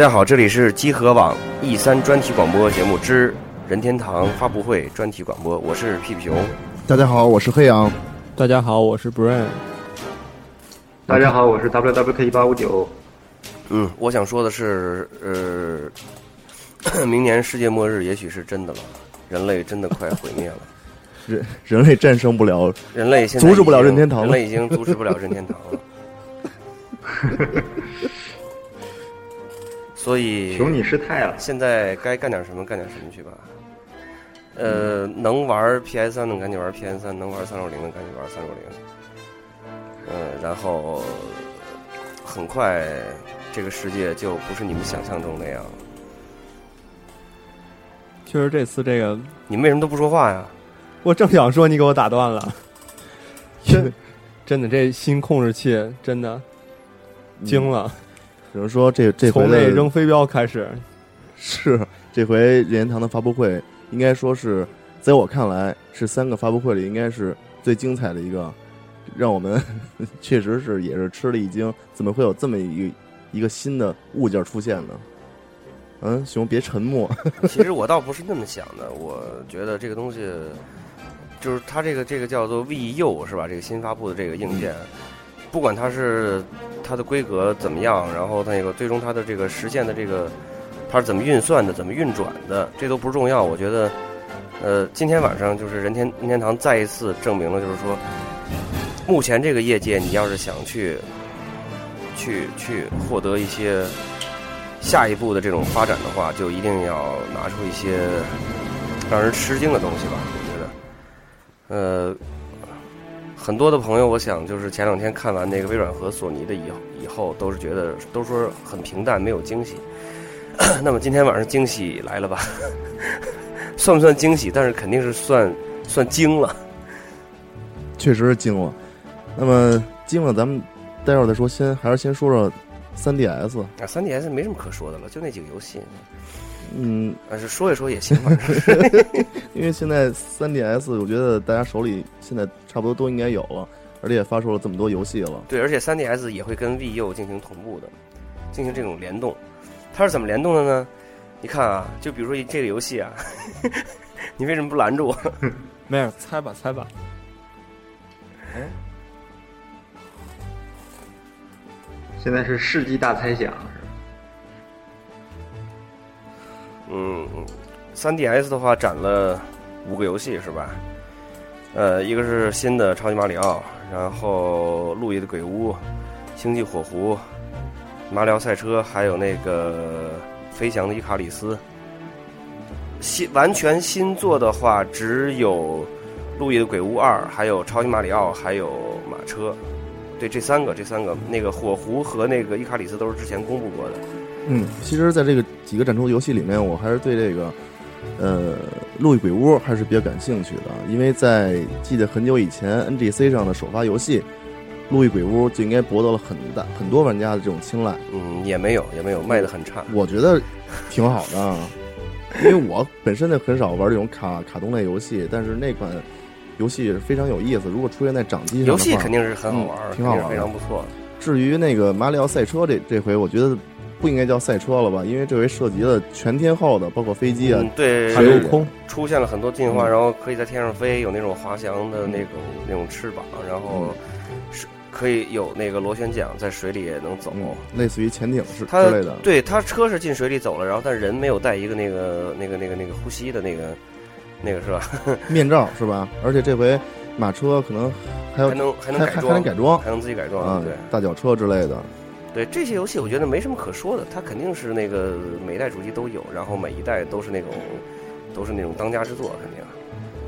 家好，这里是集合网 E 三专题广播节目之任天堂发布会专题广播，我是屁屁熊。大家好，我是黑羊。大家好，我是 Brian。大家好，我是 WWK 一八五九。嗯，我想说的是，呃，明年世界末日也许是真的了，人类真的快毁灭了，人人类战胜不了，人类现在阻止不了任天堂了人类已经阻止不了任天堂了。所以，求你失态了。现在该干点什么干点什么去吧。呃，能玩 PS 三的赶紧玩 PS 三，能玩三六零的赶紧玩三六零。嗯，然后很快这个世界就不是你们想象中那样了。确实，这次这个你们为什么都不说话呀？我正想说，你给我打断了。真 真的，这新控制器真的惊了。只能说这这回从那扔飞镖开始，是这回任天堂的发布会，应该说是在我看来是三个发布会里应该是最精彩的一个，让我们 确实是也是吃了一惊，怎么会有这么一一个新的物件出现呢？嗯，熊别沉默。其实我倒不是那么想的，我觉得这个东西就是它这个这个叫做 VU 是吧？这个新发布的这个硬件。不管它是它的规格怎么样，然后它那个最终它的这个实现的这个它是怎么运算的、怎么运转的，这都不重要。我觉得，呃，今天晚上就是任天任天堂再一次证明了，就是说，目前这个业界，你要是想去去去获得一些下一步的这种发展的话，就一定要拿出一些让人吃惊的东西吧。我觉得，呃。很多的朋友，我想就是前两天看完那个微软和索尼的以后，以后都是觉得都说很平淡，没有惊喜。那么今天晚上惊喜来了吧？算不算惊喜？但是肯定是算算惊了。确实是惊了。那么惊了，咱们待会儿再说，先还是先说说三 DS 啊。三 DS 没什么可说的了，就那几个游戏。嗯，但是说一说也行吧。因为现在三 DS，我觉得大家手里现在差不多都应该有了，而且也发售了这么多游戏了。对，而且三 DS 也会跟 VU 进行同步的，进行这种联动。它是怎么联动的呢？你看啊，就比如说这个游戏啊，你为什么不拦住我？没有，猜吧，猜吧。哎，现在是世纪大猜想。嗯，三 DS 的话展了五个游戏是吧？呃，一个是新的超级马里奥，然后路易的鬼屋、星际火狐、马里奥赛车，还有那个飞翔的伊卡里斯。新完全新作的话，只有路易的鬼屋二，还有超级马里奥，还有马车。对，这三个，这三个，那个火狐和那个伊卡里斯都是之前公布过的。嗯，其实，在这个几个展出游戏里面，我还是对这个，呃，路易鬼屋还是比较感兴趣的。因为在记得很久以前，NGC 上的首发游戏《路易鬼屋》就应该博得了很大很多玩家的这种青睐。嗯，也没有，也没有卖的很差。我觉得挺好的，因为我本身呢很少玩这种卡卡通类游戏，但是那款游戏也是非常有意思。如果出现在掌机上，游戏肯定是很好玩，挺好玩，非常不错。至于那个马里奥赛车这这回，我觉得。不应该叫赛车了吧？因为这回涉及了全天候的，包括飞机啊，对，还有空出现了很多进化，然后可以在天上飞，有那种滑翔的那种那种翅膀，然后是可以有那个螺旋桨在水里也能走。嗯，类似于潜艇是它之类的。对它车是进水里走了，然后但人没有带一个那个那个那个那个呼吸的那个那个是吧？面罩是吧？而且这回马车可能还有还能还能还，能改装还能自己改装。啊对，大脚车之类的。对，这些游戏我觉得没什么可说的，它肯定是那个每一代主机都有，然后每一代都是那种都是那种当家之作，肯定。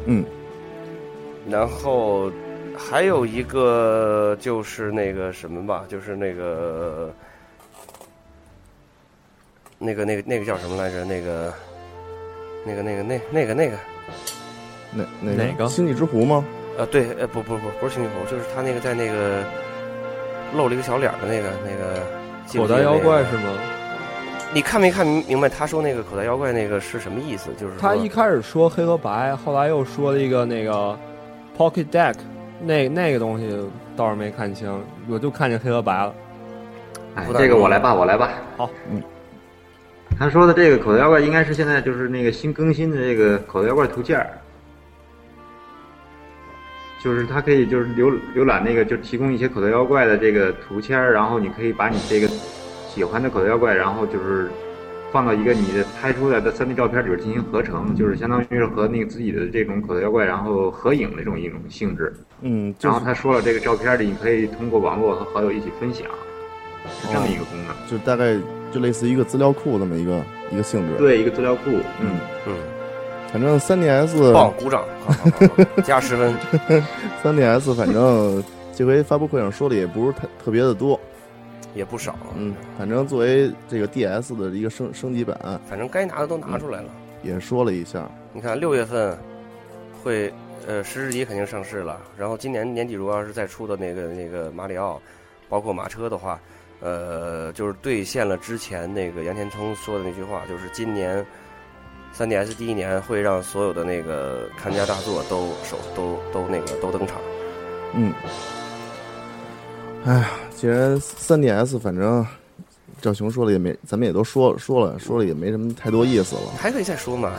嗯。然后还有一个就是那个什么吧，就是那个那个那个那个叫什么来着？那个那个那个那那个那个哪哪哪个星际之湖吗？啊，对，呃，不不不，不是星际湖，就是他那个在那个露了一个小脸的那个那个口袋妖怪是吗？你看没看明明白他说那个口袋妖怪那个是什么意思？就是他一开始说黑和白，后来又说了一个那个 Pocket Deck，那那个东西倒是没看清，我就看见黑和白了。哎这个我来吧，我来吧。好，嗯。他说的这个口袋妖怪应该是现在就是那个新更新的这个口袋妖怪图鉴儿，就是它可以就是浏浏览那个就提供一些口袋妖怪的这个图签儿，然后你可以把你这个喜欢的口袋妖怪，然后就是放到一个你的拍出来的 3D 照片里边进行合成，就是相当于是和那个自己的这种口袋妖怪然后合影的这种一种性质。嗯，就然后他说了，这个照片里你可以通过网络和好友一起分享，是这么一个功能。就大概就类似于一个资料库这么一个一个性质。，对，一个资料库，嗯，嗯，反正三 DS 棒，鼓掌，好好好好加十分。三 DS 反正这回发布会上说的也不是特特别的多。也不少，嗯，反正作为这个 DS 的一个升升级版，反正该拿的都拿出来了。也说了一下。你看六月份会呃十日级肯定上市了，然后今年年底如果要是再出的那个那个马里奥，包括马车的话，呃，就是兑现了之前那个杨天聪说的那句话，就是今年 3DS 第一年会让所有的那个看家大作都首都都那个都登场。嗯，哎呀，既然 3DS 反正赵雄说了也没，咱们也都说说了，说了也没什么太多意思了。还可以再说嘛，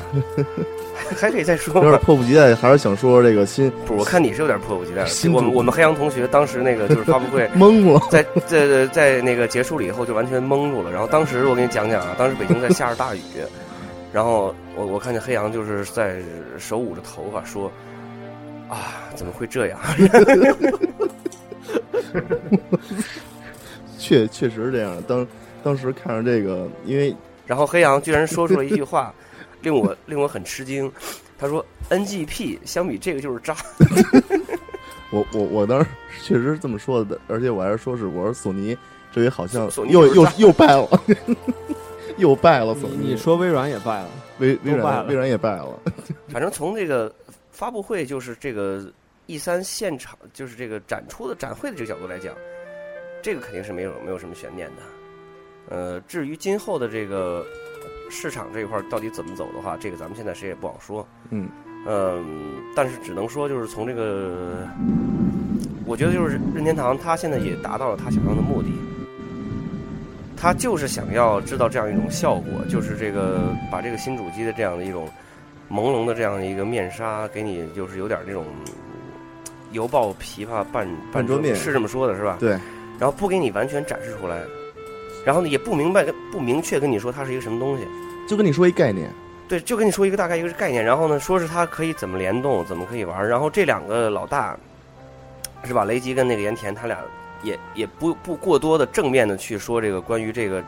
还可以再说有点嘛。迫不及待，还是想说这个新不是，我看你是有点迫不及待新。我们我们黑羊同学当时那个就是发布会，懵了。在在在那个结束了以后就完全懵住了。然后当时我给你讲讲啊，当时北京在下着大雨，然后我我看见黑羊就是在手捂着头发说：“啊，怎么会这样 确确实是这样。当当时看着这个，因为？”然后黑羊居然说出了一句话，令我令我很吃惊。他说：“NGP 相比这个就是渣。我我我当时确实是这么说的，而且我还是说是我说索尼这回好像索尼又又又败了，又败了索尼。你说微软也败了，微微软微软也败了，”反正从这个发布会，就是这个 E 三现场，就是这个展出的展会的这个角度来讲，这个肯定是没有没有什么悬念的。呃，至于今后的这个市场这一块到底怎么走的话，这个咱们现在谁也不好说。嗯嗯，但是只能说就是从这个，我觉得就是任天堂他现在也达到了他想要的目的，他就是想要制造这样一种效果，就是这个把这个新主机的这样的一种朦胧的这样的一个面纱，给你就是有点这种犹抱琵琶半半遮面是这么说的是吧？对，然后不给你完全展示出来，然后呢也不明白不明确跟你说它是一个什么东西。就跟你说一概念，对，就跟你说一个大概一个概念，然后呢，说是它可以怎么联动，怎么可以玩，然后这两个老大，是吧？雷吉跟那个盐田，他俩也也不不过多的正面的去说这个关于这个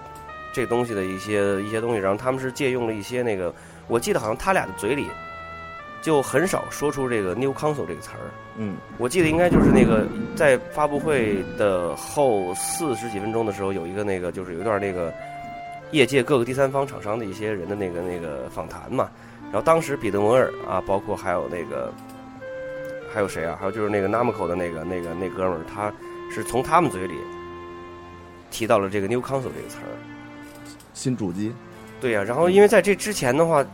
这个东西的一些一些东西，然后他们是借用了一些那个，我记得好像他俩的嘴里就很少说出这个 “new console” 这个词儿，嗯我记得应该就是那个在发布会的后四十几分钟的时候，有一个那个就是有一段那个业界各个第三方厂商的一些人的那个那个访谈嘛。然后当时彼得摩尔啊，包括还有那个还有谁啊？还有就是那个 Namco 的那个那个那哥们儿，他是从他们嘴里提到了这个 “new console” 这个词儿。新主机，对呀、然后因为在这之前的话，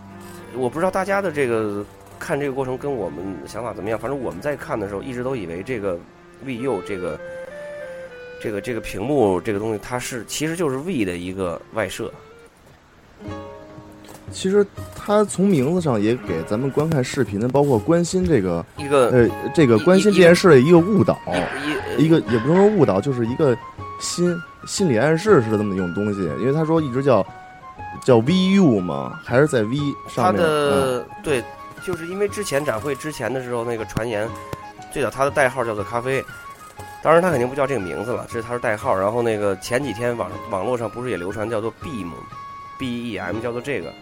我不知道大家的这个看这个过程跟我们想法怎么样。反正我们在看的时候，一直都以为这个 VU 这个这个这个屏幕这个东西，它是其实就是 V 的一个外设。其实他从名字上也给咱们观看视频的，包括关心这个一个呃这个关心这件事的一个误导，一一个也不能说误导，就是一个心心理暗示似的这么一种东西。因为他说一直叫叫 VU 嘛，还是在 V 上面。他的对，就是因为之前展会之前的时候，那个传言，最早他的代号叫做咖啡，当然他肯定不叫这个名字了，这是他的代号。然后那个前几天网网络上不是也流传叫做 Beam，B E M 叫做这个，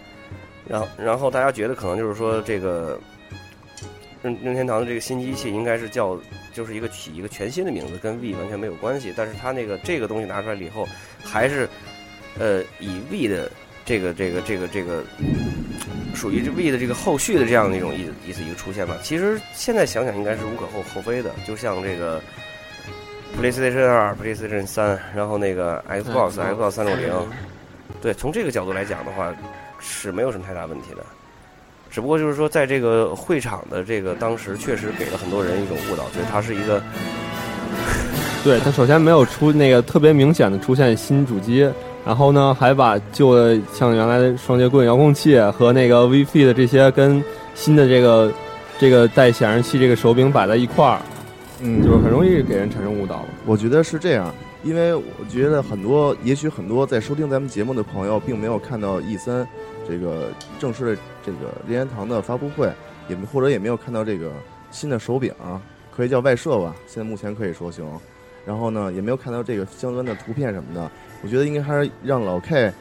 然后然后大家觉得可能就是说这个任任天堂的这个新机器应该是叫就是一个起一个全新的名字，跟 V 完全没有关系。但是它那个这个东西拿出来了以后，还是呃以 V 的这个这个这个这个属于这 V 的这个后续的这样的一种意意思一个出现吧。其实现在想想应该是无可厚厚非的，就像这个 PlayStation 二、PlayStation 三，然后那个 Xbox、Xbox 三六零，对，从这个角度来讲的话，是没有什么太大问题的。只不过就是说，在这个会场的这个当时，确实给了很多人一种误导，觉得它是一个 对，它首先没有出那个特别明显的出现新主机，然后呢，还把旧的像原来的双截棍遥控器和那个 V Fit 的这些跟新的这个这个带显示器这个手柄摆在一块儿，嗯，就是很容易给人产生误导。我觉得是这样，因为我觉得很多，也许很多在收听咱们节目的朋友，并没有看到 E 三这个正式的这个任天堂的发布会，也没或者也没有看到这个新的手柄，可以叫外设吧，现在目前可以说行。然后呢，也没有看到这个相关的图片什么的。我觉得应该还是让老 K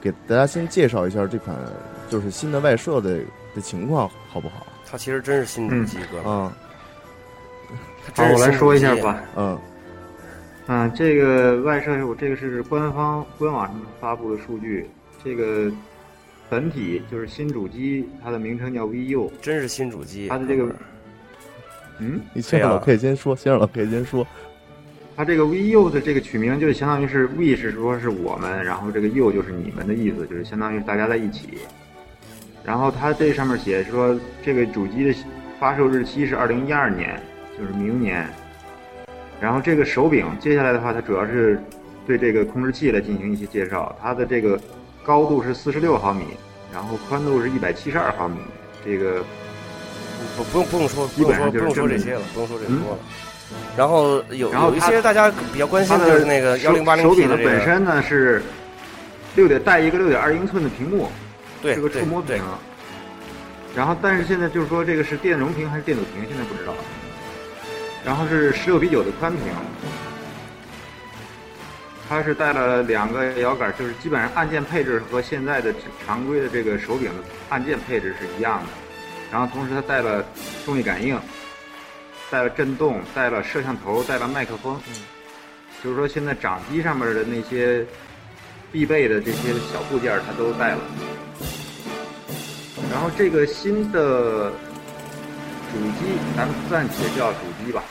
给大家先介绍一下这款就是新的外设的的情况，好不好？它其实真是新主机，哥们儿，啊，好，我来说一下吧。嗯嗯，这个外设我这个是官方官网上发布的数据，这个本体就是新主机，它的名称叫 VU，真是新主机。它的这个嗯，你先让老 K 先说，先让老 K 先说。它这个 VU 的这个取名就是相当于是 We 是说是我们，然后这个 You 就是你们的意思，就是相当于大家在一起。然后它这上面写说这个主机的发售日期是二零一二年，就是明年。然后这个手柄接下来的话，它主要是对这个控制器来进行一些介绍。它的这个高度是四十六毫米，然后宽度是一百七十二毫米。这个不不用不用说，基本上不就是说这些了，不用说这么多了。然后有有一然后它些大家比较关心的就是那个幺零八零手 P 柄的这个，本身呢是六点带一个六点二英寸的屏幕，对是个触摸屏。然后，但是现在就是说这个是电容屏还是电阻屏，现在不知道。然后是十六比九的宽屏，它是带了两个摇杆，就是基本上按键配置和现在的常规的这个手柄的按键配置是一样的。然后同时它带了重力感应，带了震动，带了摄像头，带了麦克风。就是说现在掌机上面的那些必备的这些小部件，它都带了。然后这个新的主机，咱们暂且叫主机吧。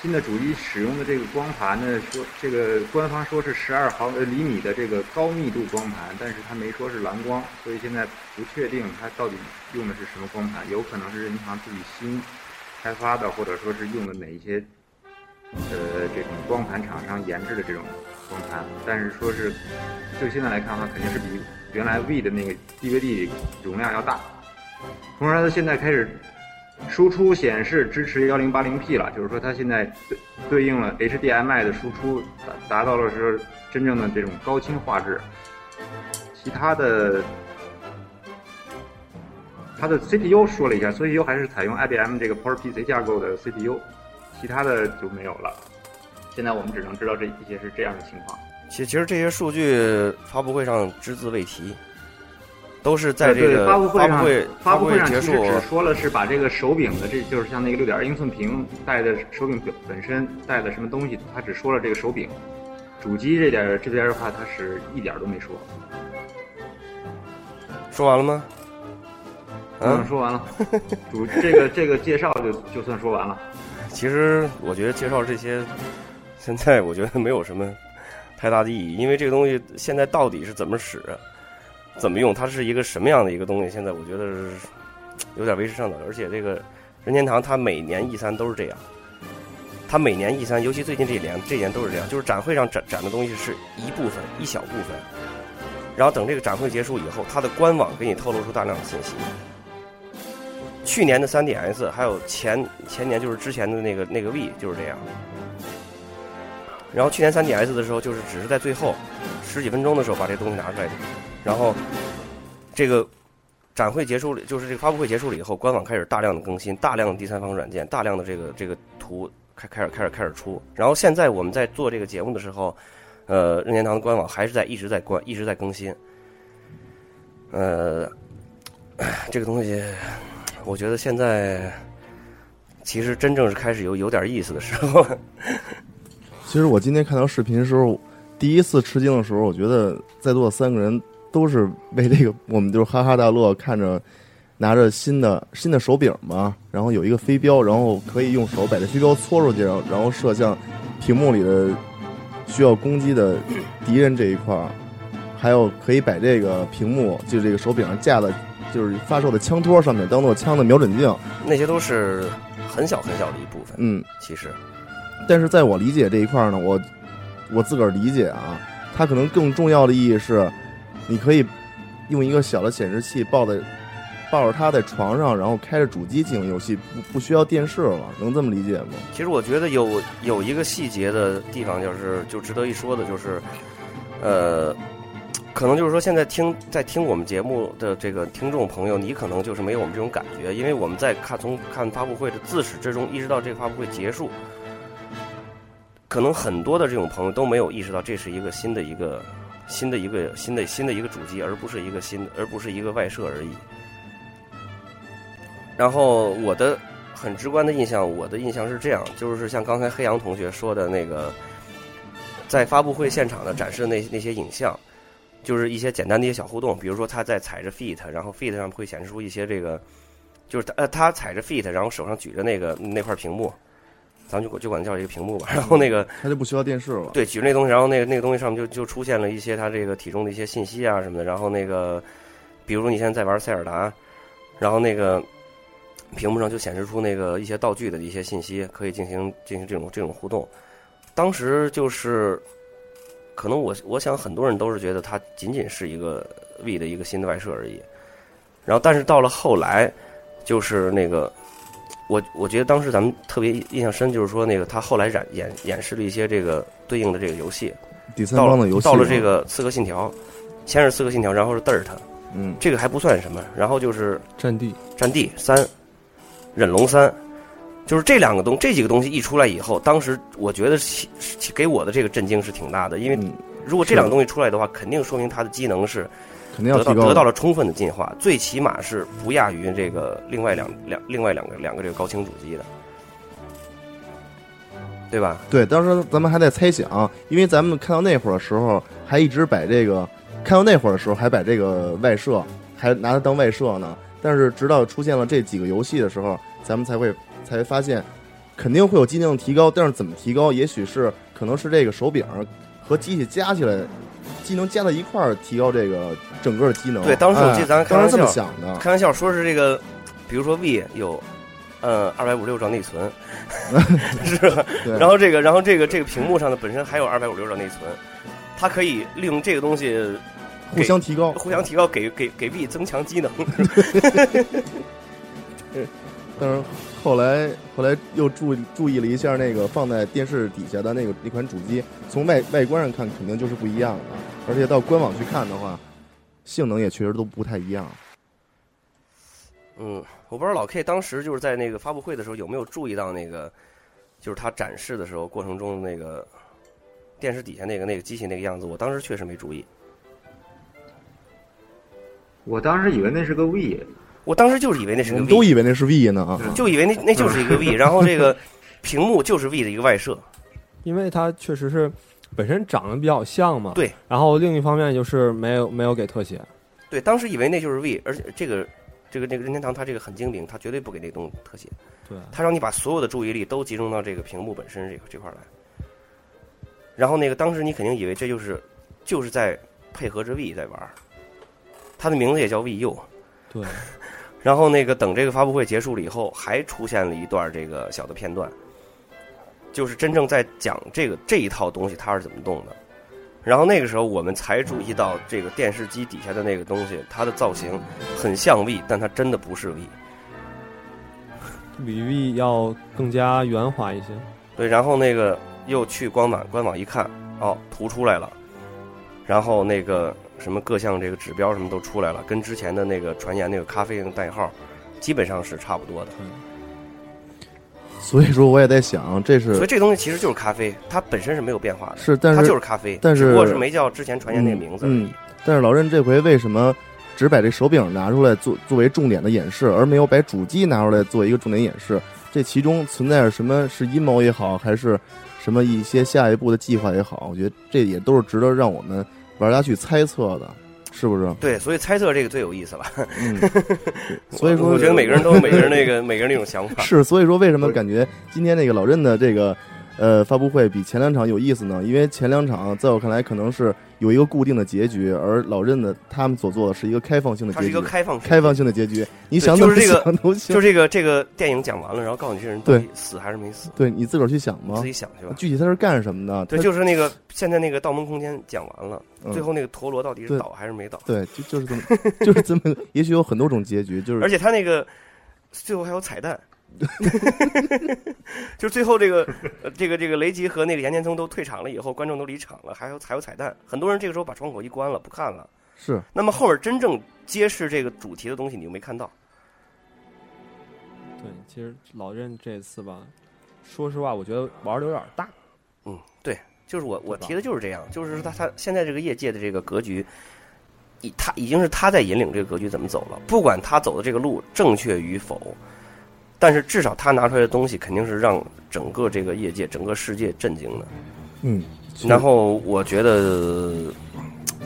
新的主机使用的这个光盘呢，说这个官方说是十二毫呃厘米的这个高密度光盘，但是它没说是蓝光，所以现在不确定它到底用的是什么光盘，有可能是任天堂自己新开发的，或者说是用的哪一些呃这种光盘厂商研制的这种光盘，但是说是就现在来看的话，肯定是比原来 V 的那个 DVD 容量要大。同时，它现在开始输出显示支持幺零八零 P 了，就是说它现在对对应了 HDMI 的输出，达达到了是真正的这种高清画质。其他的，它的 CPU 说了一下，CPU 还是采用 IBM 这个 PowerPC 架构的 CPU，其他的就没有了。现在我们只能知道这一些是这样的情况。其其实这些数据发布会上只字未提，都是在这个发布会上，会发布会上其实只说了是把这个手柄的，这就是像那个六点二英寸屏带的手柄本本身带的什么东西，他只说了这个手柄。主机这点这边的话，他是一点都没说。说完了吗？嗯，说完了，主这个这个介绍就就算说完了。其实我觉得介绍这些，现在我觉得没有什么太大的意义，因为这个东西现在到底是怎么使、怎么用，它是一个什么样的一个东西，现在我觉得有点为时尚早。而且这个任天堂它每年 E 三都是这样，它每年 E 三，尤其最近这一年，这一年都是这样，就是展会上展展的东西是一部分，一小部分。然后等这个展会结束以后，它的官网给你透露出大量的信息。去年的 3DS 还有前前年就是之前的那个那个 V 就是这样。然后去年 3DS 的时候，就是只是在最后十几分钟的时候把这东西拿出来，然后这个展会结束了，就是这个发布会结束了以后，官网开始大量的更新，大量的第三方软件，大量的这个这个图开开始开始开始出。然后现在我们在做这个节目的时候，呃，任天堂的官网还是在一直在关一直在更新。呃，这个东西，我觉得现在其实真正是开始有有点意思的时候。其实我今天看到视频的时候，第一次吃惊的时候，我觉得在座的三个人都是为这个，我们就是哈哈大乐，看着拿着新的新的手柄嘛，然后有一个飞镖，然后可以用手把这飞镖搓出去，然后然后射向屏幕里的需要攻击的敌人这一块儿，还有可以把这个屏幕就这个手柄上架的，就是发射的枪托上面当做枪的瞄准镜，那些都是很小很小的一部分。嗯。其实，但是在我理解这一块儿呢，我我自个儿理解啊，它可能更重要的意义是，你可以用一个小的显示器抱在抱着它在床上，然后开着主机进行游戏，不不需要电视了，能这么理解吗？其实我觉得有有一个细节的地方，就是就值得一说的，就是呃，可能就是说现在听在听我们节目的这个听众朋友，你可能就是没有我们这种感觉，因为我们在看从看发布会的自始至终，一直到这个发布会结束。可能很多的这种朋友都没有意识到，这是一个新的一个新的一个新的新的一个主机，而不是一个新的，而不是一个外设而已。然后我的很直观的印象，我的印象是这样，就是像刚才黑羊同学说的那个，在发布会现场的展示的那那些影像，就是一些简单的一些小互动，比如说他在踩着 feet，然后 feet 上会显示出一些这个，就是他呃他踩着 feet，然后手上举着那个那块屏幕。咱们就就管它叫一个屏幕吧，然后那个它就不需要电视了。对，举着那东西，然后那个那个东西上面就就出现了一些它这个体重的一些信息啊什么的。然后那个，比如你现在在玩塞尔达，然后那个屏幕上就显示出那个一些道具的一些信息，可以进行进行这种这种互动。当时就是，可能我我想很多人都是觉得它仅仅是一个 V 的一个新的外设而已。然后，但是到了后来，就是那个。我我觉得当时咱们特别印象深，就是说那个他后来演演演示了一些这个对应的这个游戏，第三方的游戏到了这个《刺客信条》，先是《刺客信条》，然后是 Dirt，嗯，这个还不算什么，然后就是战地，战地三，忍龙三，就是这两个东这几个东西一出来以后，当时我觉得给我的这个震惊是挺大的，因为如果这两个东西出来的话，肯定说明它的机能是。肯定要得到得到了充分的进化，最起码是不亚于这个另外两两另外两个两个这个高清主机的，对吧？对，当时咱们还在猜想，因为咱们看到那会儿的时候，还一直把这个看到那会儿的时候，还把这个外设还拿它当外设呢。但是直到出现了这几个游戏的时候，咱们才会才发现，肯定会有机能提高，但是怎么提高？也许是可能是这个手柄和机器加起来。机能加到一块儿，提高这个整个机能。对，当时我记得咱开玩笑这么想的，开玩笑说是这个，比如说 V 有，呃，二百五六兆内存，是吧？然后这个，然后这个这个屏幕上的本身还有二百五六兆内存，它可以利用这个东西互相提高，互相提高，给给给 B 增强机能。但是后来后来又注注意了一下那个放在电视底下的那个那款主机，从外外观上看肯定就是不一样的，而且到官网去看的话，性能也确实都不太一样。嗯，我不知道老 K 当时就是在那个发布会的时候有没有注意到那个，就是他展示的时候过程中那个电视底下那个那个机器那个样子，我当时确实没注意。我当时以为那是个 V。我当时就是以为那是个 V，都以为那是 V 呢啊，就以为那那就是一个 V，然后这个屏幕就是 V 的一个外设，因为它确实是本身长得比较像嘛。对，然后另一方面就是没有没有给特写。对，当时以为那就是 V，而且这个这个这个任天堂它这个很精明，它绝对不给那东西特写，对，它让你把所有的注意力都集中到这个屏幕本身这这块来。然后那个当时你肯定以为这就是就是在配合着 V 在玩，它的名字也叫 VU。对。然后那个等这个发布会结束了以后，还出现了一段这个小的片段，就是真正在讲这个这一套东西它是怎么动的。然后那个时候我们才注意到这个电视机底下的那个东西，它的造型很像 V，但它真的不是 V。比 V 要更加圆滑一些。对，然后那个又去官网官网一看，哦，图出来了，然后那个什么各项这个指标什么都出来了，跟之前的那个传言那个咖啡那个代号，基本上是差不多的。所以说我也在想，这是所以这东西其实就是咖啡，它本身是没有变化的，是，但是它就是咖啡，但是只不过是没叫之前传言那个名字而已。嗯但是老任这回为什么只把这手柄拿出来做作为重点的演示，而没有把主机拿出来做一个重点演示？这其中存在着什么是阴谋也好，还是什么一些下一步的计划也好？我觉得这也都是值得让我们玩家去猜测的，是不是？对，所以猜测这个最有意思了。嗯，所以说我觉得每个人都有 每个人那个每个人那种想法。是，所以说为什么感觉今天那个老任的这个呃发布会比前两场有意思呢？因为前两场在我看来可能是有一个固定的结局，而老任的他们所做的是一个开放性的它是一个开放开放性的结局。你对想怎么就是这个想都行，就这个这个电影讲完了，然后告诉你这人到对底死还是没死，对你自个儿去想你嘛自己想去吧。具体他是干什么的？对，就是那个现在那个《盗梦空间》讲完了，嗯最后那个陀螺到底是倒还是没倒？对，就就是这么，就是这么，也许有很多种结局，就是而且他那个最后还有彩蛋，就最后这个呃这个这个雷吉和那个岩田聪都退场了以后，观众都离场了，还有还有彩蛋，很多人这个时候把窗口一关了，不看了。是那么后面真正揭示这个主题的东西，你就没看到。对，其实老任这次吧，说实话，我觉得玩的有点大。嗯，对，就是我我提的就是这样，就是说他他现在这个业界的这个格局，已他已经是他在引领这个格局怎么走了，不管他走的这个路正确与否，但是至少他拿出来的东西肯定是让整个这个业界、整个世界震惊的。嗯，然后我觉得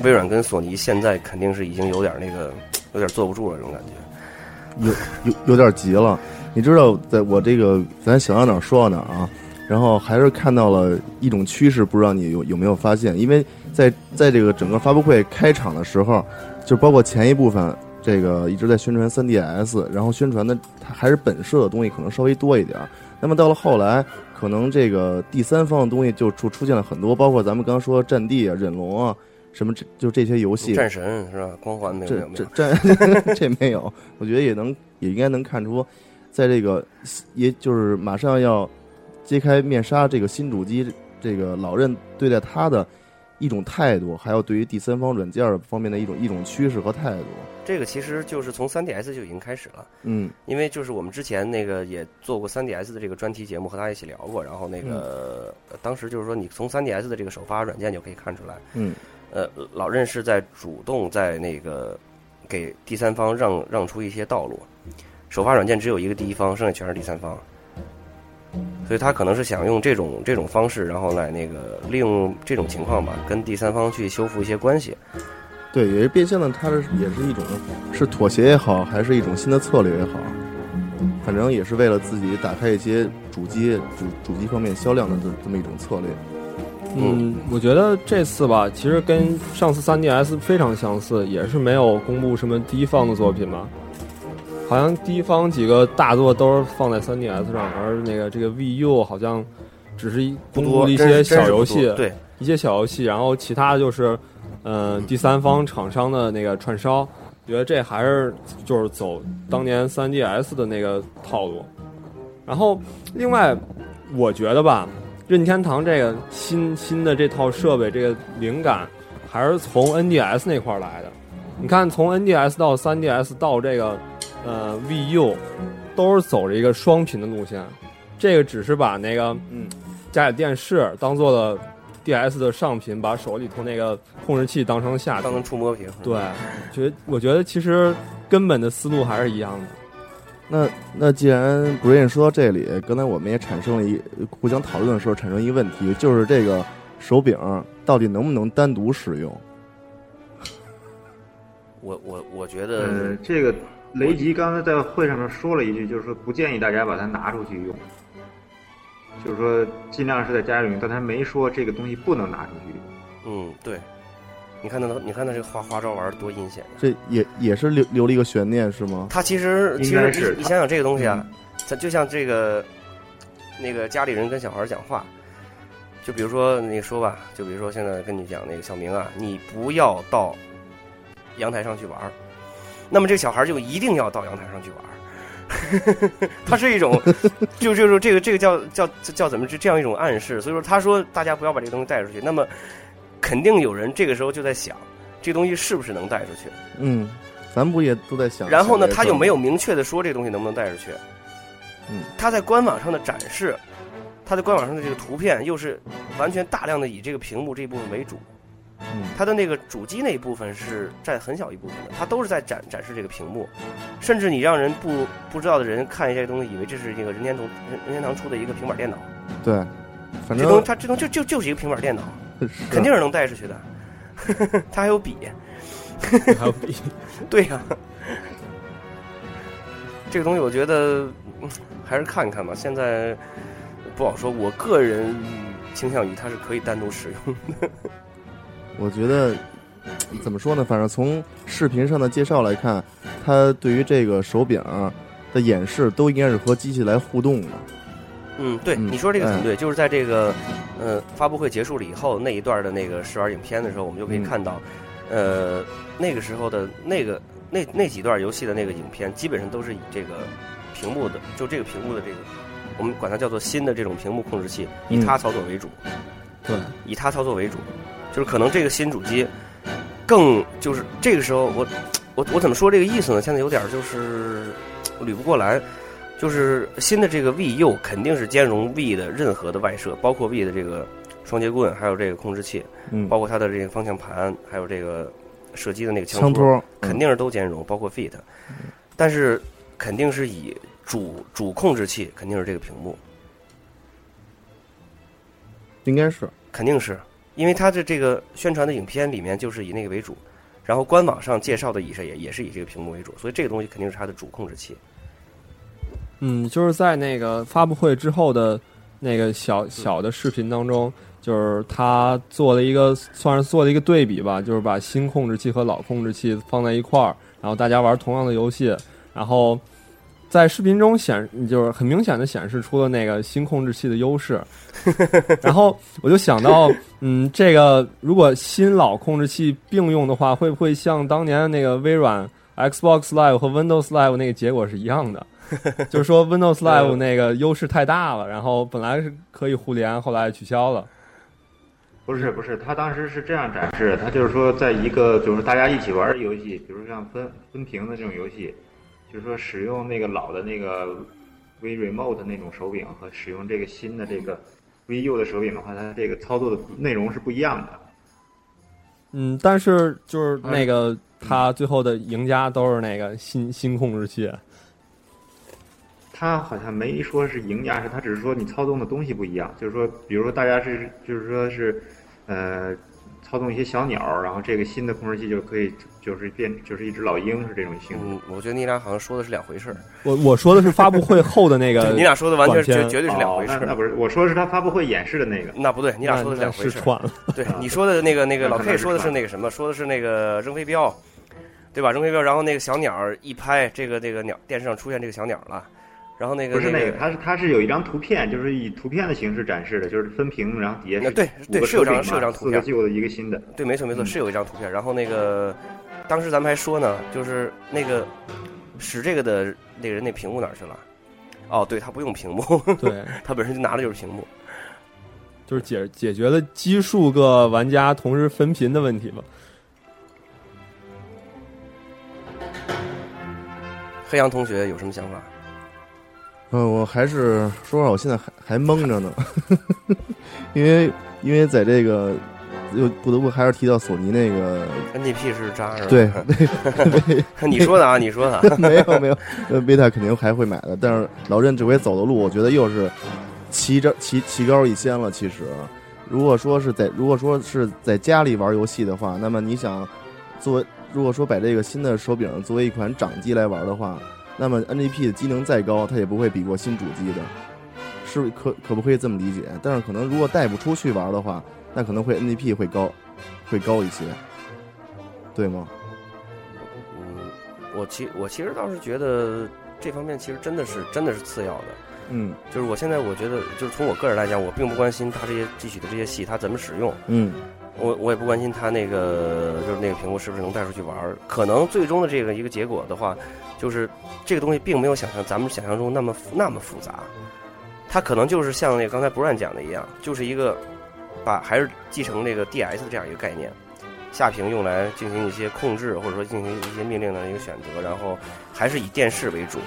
微软跟索尼现在肯定是已经有点那个有点坐不住了这种感觉。有有有点急了。你知道，在我这个咱想到哪儿说到哪儿啊，然后还是看到了一种趋势，不知道你有有没有发现？因为在在这个整个发布会开场的时候，就包括前一部分，这个一直在宣传 3DS，然后宣传的它还是本社的东西可能稍微多一点儿。那么到了后来，可能这个第三方的东西就出出现了很多，包括咱们刚说战地啊、忍龙啊，什么这就这些游戏，战神是吧？光环没有这。这 这没有，我觉得也能也应该能看出，在这个也就是马上要揭开面纱这个新主机，这个老任对待他的一种态度，还有对于第三方软件方面的一种一种趋势和态度。这个其实就是从 3DS 就已经开始了。嗯因为就是我们之前那个也做过 3DS 的这个专题节目，和大家一起聊过。然后那个、呃当时就是说，你从 3DS 的这个首发软件就可以看出来，嗯呃，老任是在主动在那个给第三方让让出一些道路。首发软件只有一个第一方，剩下全是第三方，所以他可能是想用这种这种方式，然后来那个利用这种情况吧，跟第三方去修复一些关系。对，也是变相的，它是也是一种是妥协也好，还是一种新的策略也好，反正也是为了自己打开一些主机主主机方面销量的这这么一种策略。嗯，我觉得这次吧，其实跟上次 3DS 非常相似，也是没有公布什么第一方的作品吧。好像第一方几个大作都是放在 3DS 上，而那个这个 VU 好像只是一公布一些小游戏对，一些小游戏，然后其他的就是，嗯、第三方厂商的那个串烧，觉得这还是就是走当年 3DS 的那个套路。然后另外，我觉得吧，任天堂这个新新的这套设备，这个灵感还是从 NDS 那块儿来的。你看，从 NDS 到 3DS 到这个呃 VU，都是走着一个双频的路线。这个只是把那个嗯家里电视当做了 DS 的上频，把手里头那个控制器当成下频当。成触摸屏。对，觉我觉得其实根本的思路还是一样的。那那既然 Brian 说到这里，刚才我们也产生了一互相讨论的时候产生一个问题，就是这个手柄到底能不能单独使用？我我我觉得呃，这个雷吉刚才在会上面说了一句，就是说不建议大家把它拿出去用，就是说尽量是在家里用，但他没说这个东西不能拿出去用。嗯，对，你看他，你看他这个花花招玩儿多阴险。这也也是留留了一个悬念是吗？他其实其应该是他实你你想想这个东西啊，咱就像这个那个家里人跟小孩儿讲话，就比如说你说吧，就比如说现在跟你讲那个小明啊，你不要到阳台上去玩儿，那么这个小孩就一定要到阳台上去玩儿。它是一种，就就是这个这个叫叫叫叫怎么这这样一种暗示，所以说他说大家不要把这个东西带出去，那么肯定有人这个时候就在想，这东西是不是能带出去？嗯，咱不也都在想？然后呢，他就没有有明确的说这个东西能不能带出去。嗯，他在官网上的展示，他在官网上的这个图片又是完全大量的以这个屏幕这一部分为主。嗯它的那个主机那一部分是占很小一部分的，它都是在展展示这个屏幕，甚至你让人不不知道的人看一下这东西，以为这是一个任天堂任任天堂出的一个平板电脑，对，反正这东西它这东西就就就是一个平板电脑，肯定是能带出去的。它还有笔，还有笔，对呀、这个东西我觉得嗯还是看看吧，现在不好说。我个人倾向于它是可以单独使用的。我觉得怎么说呢？反正从视频上的介绍来看，它对于这个手柄的演示都应该是和机器来互动的。嗯，对，嗯你说这个很对，就是在这个呃发布会结束了以后那一段的那个试玩影片的时候，我们就可以嗯看到，呃，那个时候的那个那那几段游戏的那个影片，基本上都是以这个屏幕的，就这个屏幕的这个，我们管它叫做新的这种屏幕控制器，以嗯它操作为主，对，以它操作为主，就是可能这个新主机更就是这个时候我我我怎么说这个意思呢？现在有点就是 捋不过来。就是新的这个 V U 肯定是兼容 V 的任何的外设，包括 V 的这个双节棍，还有这个控制器，嗯，包括它的这个方向盘，还有这个射击的那个枪托，托肯定是都兼容，包括 Fit。但是肯定是以主主控制器肯定是这个屏幕，应该是肯定是因为它的这个宣传的影片里面就是以那个为主，然后官网上介绍的以是也也是以这个屏幕为主，所以这个东西肯定是它的主控制器。嗯，就是在那个发布会之后的那个小小的视频当中，就是他做了一个算是做了一个对比吧，就是把新控制器和老控制器放在一块儿，然后大家玩同样的游戏，然后在视频中显就是很明显的显示出了那个新控制器的优势，然后我就想到，嗯，这个如果新老控制器并用的话，会不会像当年那个微软 Xbox Live 和 Windows Live 那个结果是一样的？就是说 Windows Live 那个优势太大了，然后本来是可以互联，后来取消了。不是不是，他当时是这样展示的，他就是说，在一个就是大家一起玩的游戏，比如像分分屏的这种游戏，就是说使用那个老的那个 V Remote 那种手柄和使用这个新的这个 VU 的手柄的话，它这个操作的内容是不一样的。嗯，但是就是那个他最后的赢家都是那个新新控制器。他好像没说是赢家，是他只是说你操纵的东西不一样，就是说，比如说大家是就是说是，呃，操纵一些小鸟，然后这个新的控制器就可以就是变就是一只老鹰是这种性质。嗯，我觉得你俩好像说的是两回事儿，我我说的是发布会后的那个，你俩说的完全绝绝对是两回事儿。哦那那不是，我说的是他发布会演示的那个。那不对，你俩说的是两回事儿。是串了。对你说的那个那个老 K 说的是那个什么，说的是那个扔飞镖，对吧？扔飞镖，然后那个小鸟一拍，这个这个鸟电视上出现这个小鸟了，然后那个不是那个，它是它是有一张图片，就是以图片的形式展示的，就是分屏，然后底下是那对五个对是有张是有张图片四个旧的，一个新的。对，没错没错，嗯是有一张图片。然后那个当时咱们还说呢，就是那个使这个的那个人那屏幕哪儿去了？哦，对他不用屏幕，对，他本身就拿的就是屏幕。就是解解决了奇数个玩家同时分屏的问题嘛。黑羊同学有什么想法？嗯，我还是说实话，我现在还还懵着呢，因为因为在这个又不得不还是提到索尼那个，NGP 是渣是吧？对，你说的啊，你说的啊。没有没有，呃，贝塔肯定还会买的，但是老任这回走的路，我觉得又是棋着棋棋高一仙了。其实，如果说是在如果说是在家里玩游戏的话，那么你想作为如果说把这个新的手柄作为一款掌机来玩的话，那么 NGP 的机能再高，它也不会比过新主机的，是可可不可以这么理解？但是可能如果带不出去玩的话，那可能会 NGP 会高会高一些，对吗？嗯，我其我其实倒是觉得这方面其实真的是真的是次要的。嗯就是我现在我觉得，就是从我个人来讲，我并不关心它这些汲取的这些戏它怎么使用，嗯我我也不关心它那个就是那个屏幕是不是能带出去玩儿。可能最终的这个一个结果的话，就是这个东西并没有想象咱们想象中那么那么复杂，它可能就是像那个刚才 Brian 讲的一样，就是一个把还是继承这个 DS 的这样一个概念，下屏用来进行一些控制或者说进行一些命令的一个选择，然后还是以电视为主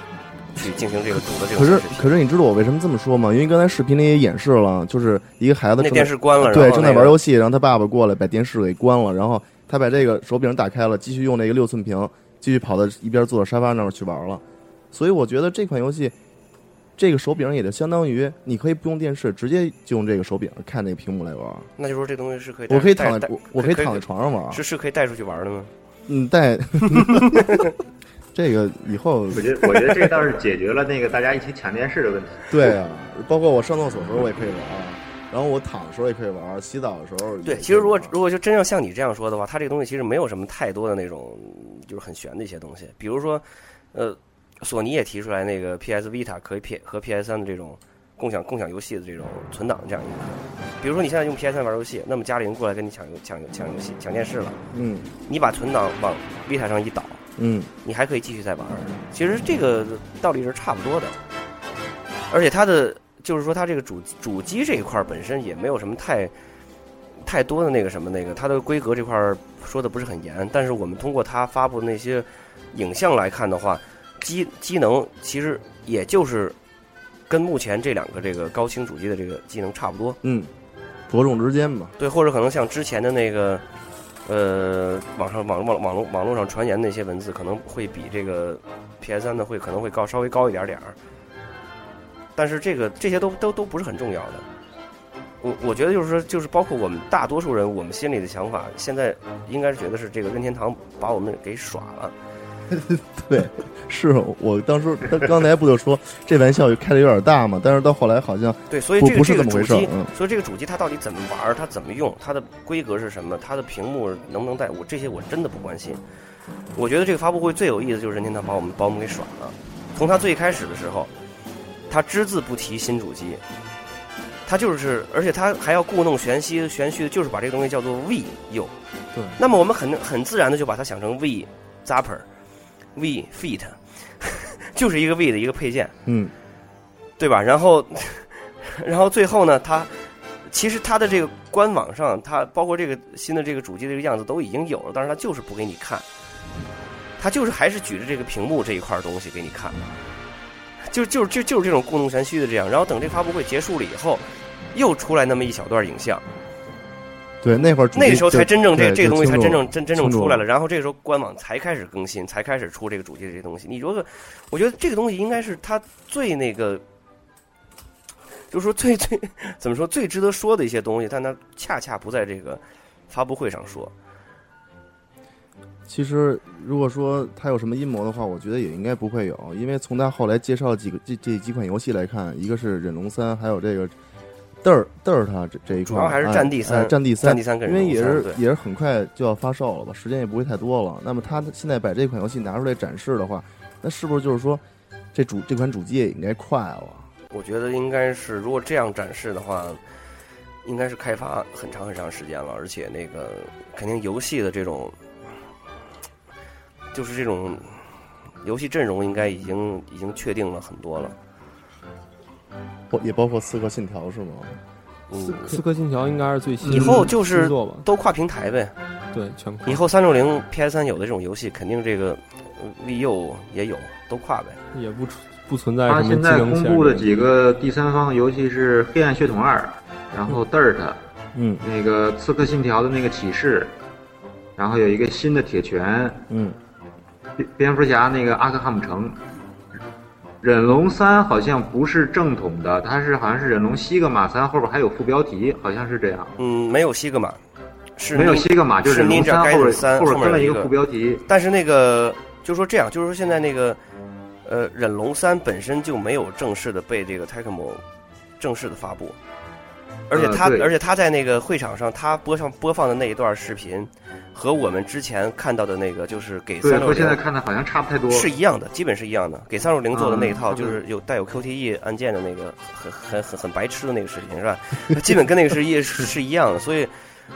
去进行这个主的这个可是可是你知道我为什么这么说吗？因为刚才视频里也演示了，就是一个孩子那电视关了，对正在玩游戏，然后他爸爸过来把电视给关了，然后他把这个手柄打开了，继续用那个六寸屏，继续跑到一边坐在沙发那儿去玩了。所以我觉得这款游戏，这个手柄也就相当于你可以不用电视，直接就用这个手柄看那个屏幕来玩。那就说这东西是可以，我可以躺在我我可以躺在床上玩。是是可以带出去玩的吗？嗯，带 这个以后我觉得我觉得这倒是解决了那个大家一起抢电视的问题。对啊，包括我上厕所的时候我也可以玩，然后我躺的时候也可以玩，洗澡的时候也对，可以其实如果如果就真要像你这样说的话，它这个东西其实没有什么太多的那种就是很玄的一些东西，比如说，呃，索尼也提出来那个 PS Vita 可以 P 和 PS 三的这种共享共享游戏的这种存档这样一个，比如说你现在用 PS 三玩游戏，那么家里人过来跟你抢游抢游抢游戏抢电视了，嗯。你把存档往 Vita 上一倒，嗯。你还可以继续再玩。其实这个道理是差不多的，而且它的就是说它这个主主机这一块本身也没有什么太太多的那个什么那个，它的规格这块儿说的不是很严，但是我们通过它发布的那些影像来看的话，机机能其实也就是跟目前这两个这个高清主机的这个机能差不多。嗯，伯仲之间吧。对，或者可能像之前的那个，呃，网上网网网络网络上传言的那些文字，可能会比这个 PS 3的会可能会高稍微高一点点儿。但是这个这些都都都不是很重要的。我我觉得就是说，就是包括我们大多数人，我们心里的想法，现在应该是觉得是这个任天堂把我们给耍了。对，是我当时刚刚才不就说这玩笑开的有点大嘛，但是到后来好像对，所以这个这个主机，嗯所以这个主机它到底怎么玩儿，它怎么用，它的规格是什么，它的屏幕能不能带，我这些我真的不关心。我觉得这个发布会最有意思就是任天堂把我们把我们给耍了。从它最开始的时候，它只字不提新主机，它就是，而且它还要故弄玄虚，玄虚的就是把这个东西叫做 V U。对那么我们很很自然的就把它想成 V Zapper、V Fit，就是一个 V 的一个配件。嗯对吧？然后，然后最后呢，它其实它的这个官网上，它包括这个新的这个主机这个样子都已经有了，但是它就是不给你看，它就是还是举着这个屏幕这一块东西给你看，就就就就是这种故弄玄虚的这样。然后等这发布会结束了以后，又出来那么一小段影像，对，那会儿那个时候才真正这这个东西才真正真真正出来了，然后这个时候官网才开始更新，才开始出这个主机的这些东西。你觉得，我觉得这个东西应该是它最那个，就是说最最 怎么说最值得说的一些东西，但它恰恰不在这个发布会上说。其实，如果说他有什么阴谋的话，我觉得也应该不会有，因为从他后来介绍几个这这几款游戏来看，一个是忍龙三，还有这个嘚儿嘚儿它这这一块，主要还是战地三哎哎战地三，战地三因为也是也是很快就要发售了吧，时间也不会太多了。那么他现在把这款游戏拿出来展示的话，那是不是就是说，这主这款主机也应该快了？我觉得应该是，如果这样展示的话，应该是开发很长很长时间了，而且那个肯定游戏的这种，就是这种游戏阵容应该已经已经确定了很多了。包也包括《刺客信条》是吗？嗯，刺客信条应该是最新的以后就是新作吧？都跨平台呗。对，全跨以后三六零、PS 三有的这种游戏，肯定这个呃 VU 也有，都跨呗。也不出不存在他什么技现在公。布的几个第三方的游戏是《黑暗血统二》，然后 Dirt，嗯那个《刺客信条》的那个启示，然后有一个新的铁拳，嗯，蝙蝙蝠侠那个阿克汉姆城，忍龙三好像不是正统的，它是好像是忍龙西格玛三后边还有副标题，好像是这样。嗯，没有西格玛，是没有西格玛，就是忍龙三后边后边跟了一个个副标题。但是那个就说这样，就是说现在那个呃忍龙三本身就没有正式的被这个 Tecmo 正式的发布，而且他，呃而且他在那个会场上，他播上播放的那一段视频，和我们之前看到的那个就是给对，三六和现在零看的好像差不太多。是一样的，基本是一样的。给三六零做的那一套，嗯就是有带有 QTE 按键的那个很很很很白痴的那个视频，是吧？基本跟那个是一是是一样的，所以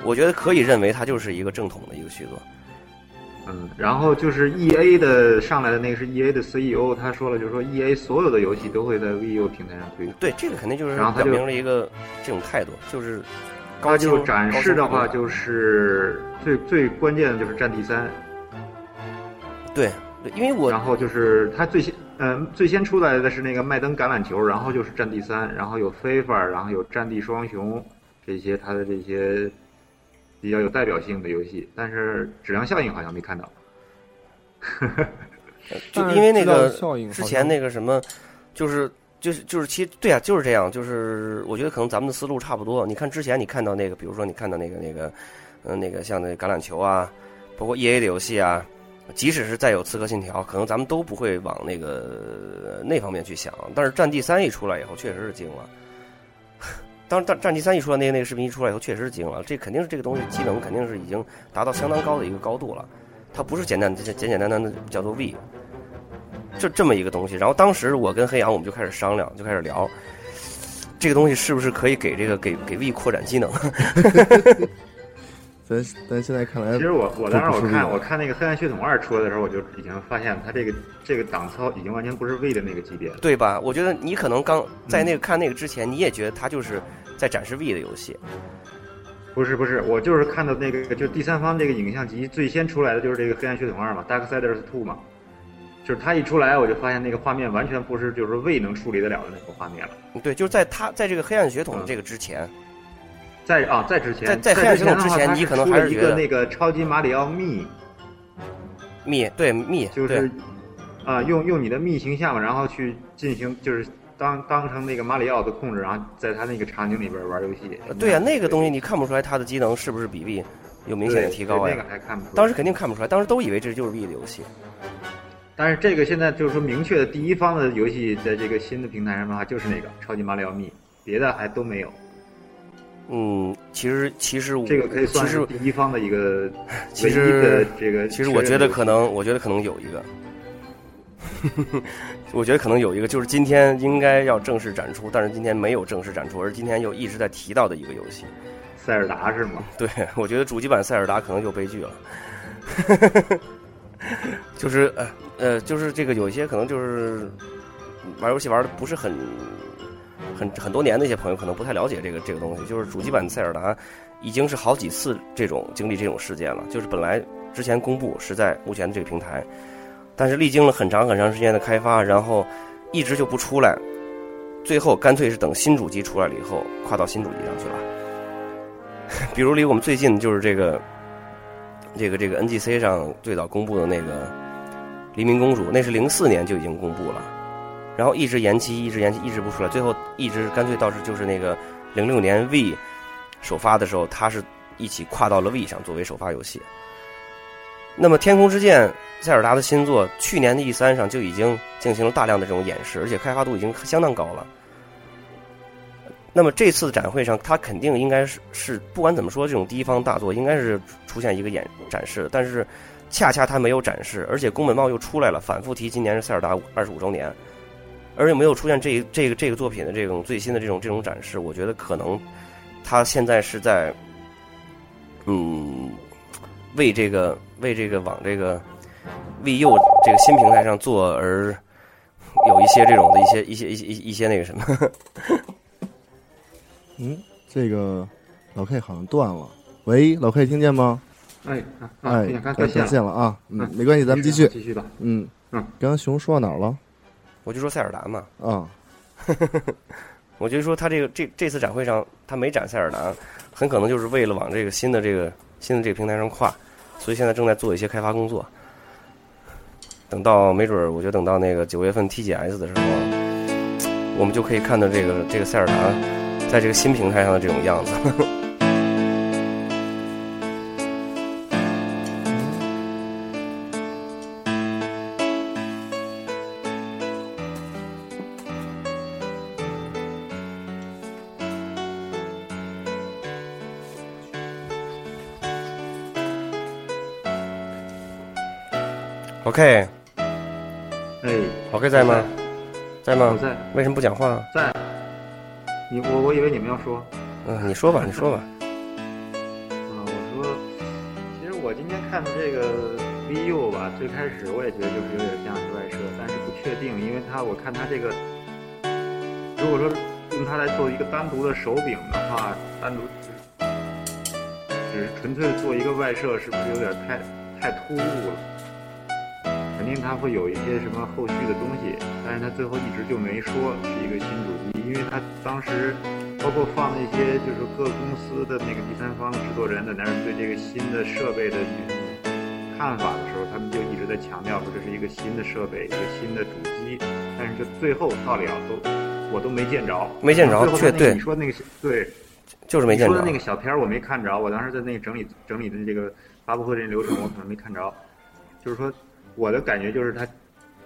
我觉得可以认为它就是一个正统的一个续作。嗯，然后就是 E A 的上来的那个是 E A 的 C E O，他说了，就是说 E A 所有的游戏都会在 VU 平台上推出。对，这个肯定就是表然后他就明了一个这种态度，就是他就展示的话，就是最最关键的就是《战地三》，对对，因为我然后就是他最先，嗯、最先出来的是那个麦登橄榄球，然后就是《战地三》，然后有 FIFA，然后有《战地双雄》这些他的这些比较有代表性的游戏，但是质量效应好像没看到。就因为那个效应之前那个什么，就是就是就是其实对啊，就是这样，就是我觉得可能咱们的思路差不多。你看之前你看到那个，比如说你看到那个那个，嗯、那个像那橄榄球啊，包括 E A 的游戏啊，即使是再有《刺客信条》，可能咱们都不会往那个那方面去想。但是《战地三》一出来以后，确实是惊了。当战战机三一出来，那个那个视频一出来以后，确实是惊了。这肯定是这个东西机能肯定是已经达到相当高的一个高度了。它不是简单简简单单的叫做 V，就这么一个东西。然后当时我跟黑羊我们就开始商量，就开始聊，这个东西是不是可以给这个给给 V 扩展机能？咱咱现在看来其，实我我当时我看我看那个《黑暗血统二》出来的时候，我就已经发现它这个这个档次已经完全不是 V 的那个级别了。对吧？我觉得你可能刚在那个看那个之前，你也觉得它就是在展示 V 的游戏。不是不是，我就是看到那个就第三方这个影像集最先出来的就是这个《黑暗血统二》嘛，《Darksiders Two》嘛，就是它一出来我就发现那个画面完全不是就是未能处理得了的那个画面了。对，就是在它在这个黑暗血统的这个之前，在啊，在之前，在在之前之前你可能还是一个那个超级马里奥密，密对密就是啊、用用你的密形象，然后去进行就是当当成那个马里奥的控制，然后在他那个场景里边玩游戏。呃对呀、那个东西你看不出来它的机能是不是比 B 有明显的提高那个还看不出来。当时肯定看不出来，当时都以为这就是 B 的游戏。但是这个现在就是说明确的第一方的游戏，在这个新的平台上的话，就是那个超级马里奥密，别的还都没有。嗯，其实其实我这个可以其实算是第一方的一个 其实这个。其实我觉得可能，我觉得可能有一个，我觉得可能有一个，就是今天应该要正式展出，但是今天没有正式展出，而今天又一直在提到的一个游戏。塞尔达是吗？对，我觉得主机版塞尔达可能就悲剧了。就是呃呃，就是这个有一些可能就是玩游戏玩的不是很很很多年那些朋友，可能不太了解这个这个东西。就是主机版塞尔达已经是好几次这种经历这种事件了。就是本来之前公布是在目前的这个平台，但是历经了很长很长时间的开发，然后一直就不出来，最后干脆是等新主机出来了以后，跨到新主机上去了。比如离我们最近就是这个，这个这个 NGC 上最早公布的那个《黎明公主》，那是零四年就已经公布了，然后一直延期，一直延期，一直不出来，最后一直干脆倒是就是那个零六年 V 首发的时候，它是一起跨到了 V 上作为首发游戏。那么《天空之剑》塞尔达的新作，去年的 E 三上就已经进行了大量的这种演示，而且开发度已经相当高了。那么这次展会上，它肯定应该是是不管怎么说，这种第一方大作应该是出现一个演展示，但是恰恰它没有展示，而且宫本茂又出来了，反复提今年是塞尔达二十五周年，而且没有出现这这个这个作品的这种最新的这种这种展示，我觉得可能他现在是在嗯为这个为这个往这个 VU 这个新平台上做而有一些这种的一些一些一些一些一些那个什么。嗯，这个老 K 好像断了。喂，老 K 听见吗？哎哎断才线断线了啊。嗯嗯，没关系，咱们继续。继续吧。嗯嗯，刚刚熊说到哪儿了？我就说塞尔达嘛，啊，我就说他这个这这次展会上他没展塞尔达，很可能就是为了往这个新的这个新的这个平台上跨，所以现在正在做一些开发工作。等到没准儿，我觉得等到那个九月份 TGS 的时候，我们就可以看到这个这个塞尔达在这个新平台上的这种样子。OK 哎，OK 在吗？在吗？我在为什么不讲话？在。你我我以为你们要说。嗯，你说吧，你说吧。啊，我说，其实我今天看的这个 VU 吧，最开始我也觉得就是有点像是外设，但是不确定，因为它我看它这个，如果说用它来做一个单独的手柄的话，单独只只是纯粹做一个外设，是不是有点太太突兀了？肯定他会有一些什么后续的东西，但是他最后一直就没说是一个新主机，因为他当时包括放那些就是各公司的那个第三方制作人在那儿对这个新的设备的看法的时候，他们就一直在强调说这是一个新的设备，一个新的主机，但是这最后到了都我都没见着，没见着确对你说那个对，就是没见着你说的那。个小片儿我没看着，我当时在那个整理整理的这个发布会这流程我可能没看着，就是说我的感觉就是它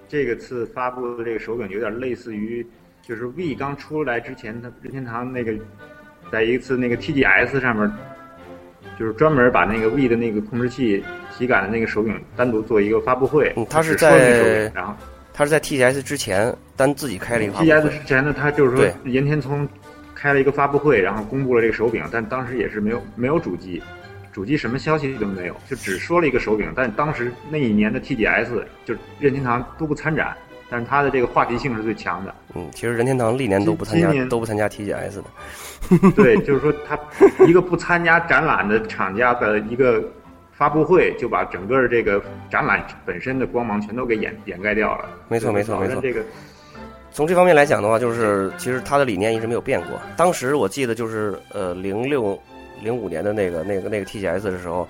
这个次发布的这个手柄有点类似于，就是 V 刚出来之前，它任天堂那个在一次那个 TGS 上面，就是专门把那个 V 的那个控制器体感的那个手柄单独做一个发布会，嗯它是只说那手在柄然后他是在 TGS 之前单自己开了一个发布 TGS。之前呢，他就是说岩田聪开了一个发布会，然后公布了这个手柄，但当时也是没有没有主机，主机什么消息都没有，就只说了一个手柄。但当时那一年的 TGS 就任天堂都不参展，但是它的这个话题性是最强的。嗯，其实任天堂历年都不参加都不参加 TGS 的。对，就是说他一个不参加展览的厂家的一个发布会，就把整个这个展览本身的光芒全都给掩掩盖掉了。没错没错没错这个从这方面来讲的话，就是其实他的理念一直没有变过。当时我记得就是呃零六零五年的那个那个那个 TGS 的时候，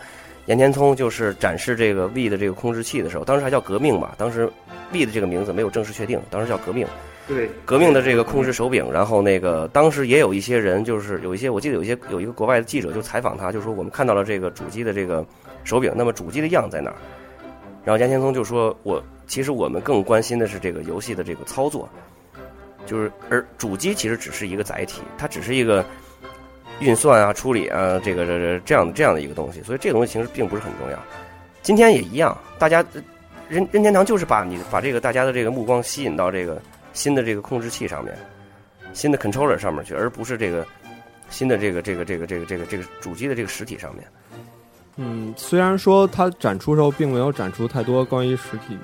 岩田聪就是展示这个 V 的这个控制器的时候，当时还叫革命嘛，当时 V 的这个名字没有正式确定，当时叫革命。对革命的这个控制手柄，然后那个当时也有一些人，就是有一些我记得有一些有一个国外的记者就采访他，就说我们看到了这个主机的这个手柄，那么主机的样在哪儿？然后杨天聪就说，我其实我们更关心的是这个游戏的这个操作，就是而主机其实只是一个载体，它只是一个运算啊、处理啊，这个这这这样这样的一个东西，所以这个东西其实并不是很重要。今天也一样，大家任任天堂就是把你把这个大家的这个目光吸引到这个新的这个控制器上面，新的 controller 上面去，而不是这个新的这个这个这个这个这个这个主机的这个实体上面。嗯，虽然说它展出时候并没有展出太多关于实体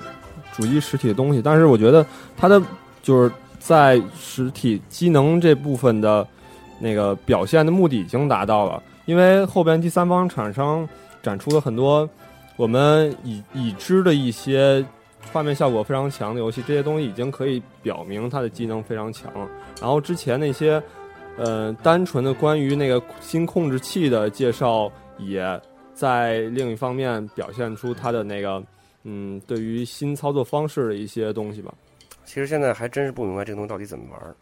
主机实体的东西，但是我觉得它的就是在实体机能这部分的那个表现的目的已经达到了，因为后边第三方厂商展出了很多我们已已知的一些画面效果非常强的游戏，这些东西已经可以表明它的机能非常强了。然后之前那些呃单纯的关于那个新控制器的介绍也。在另一方面表现出它的那个，嗯，对于新操作方式的一些东西吧。其实现在还真是不明白这个东西到底怎么玩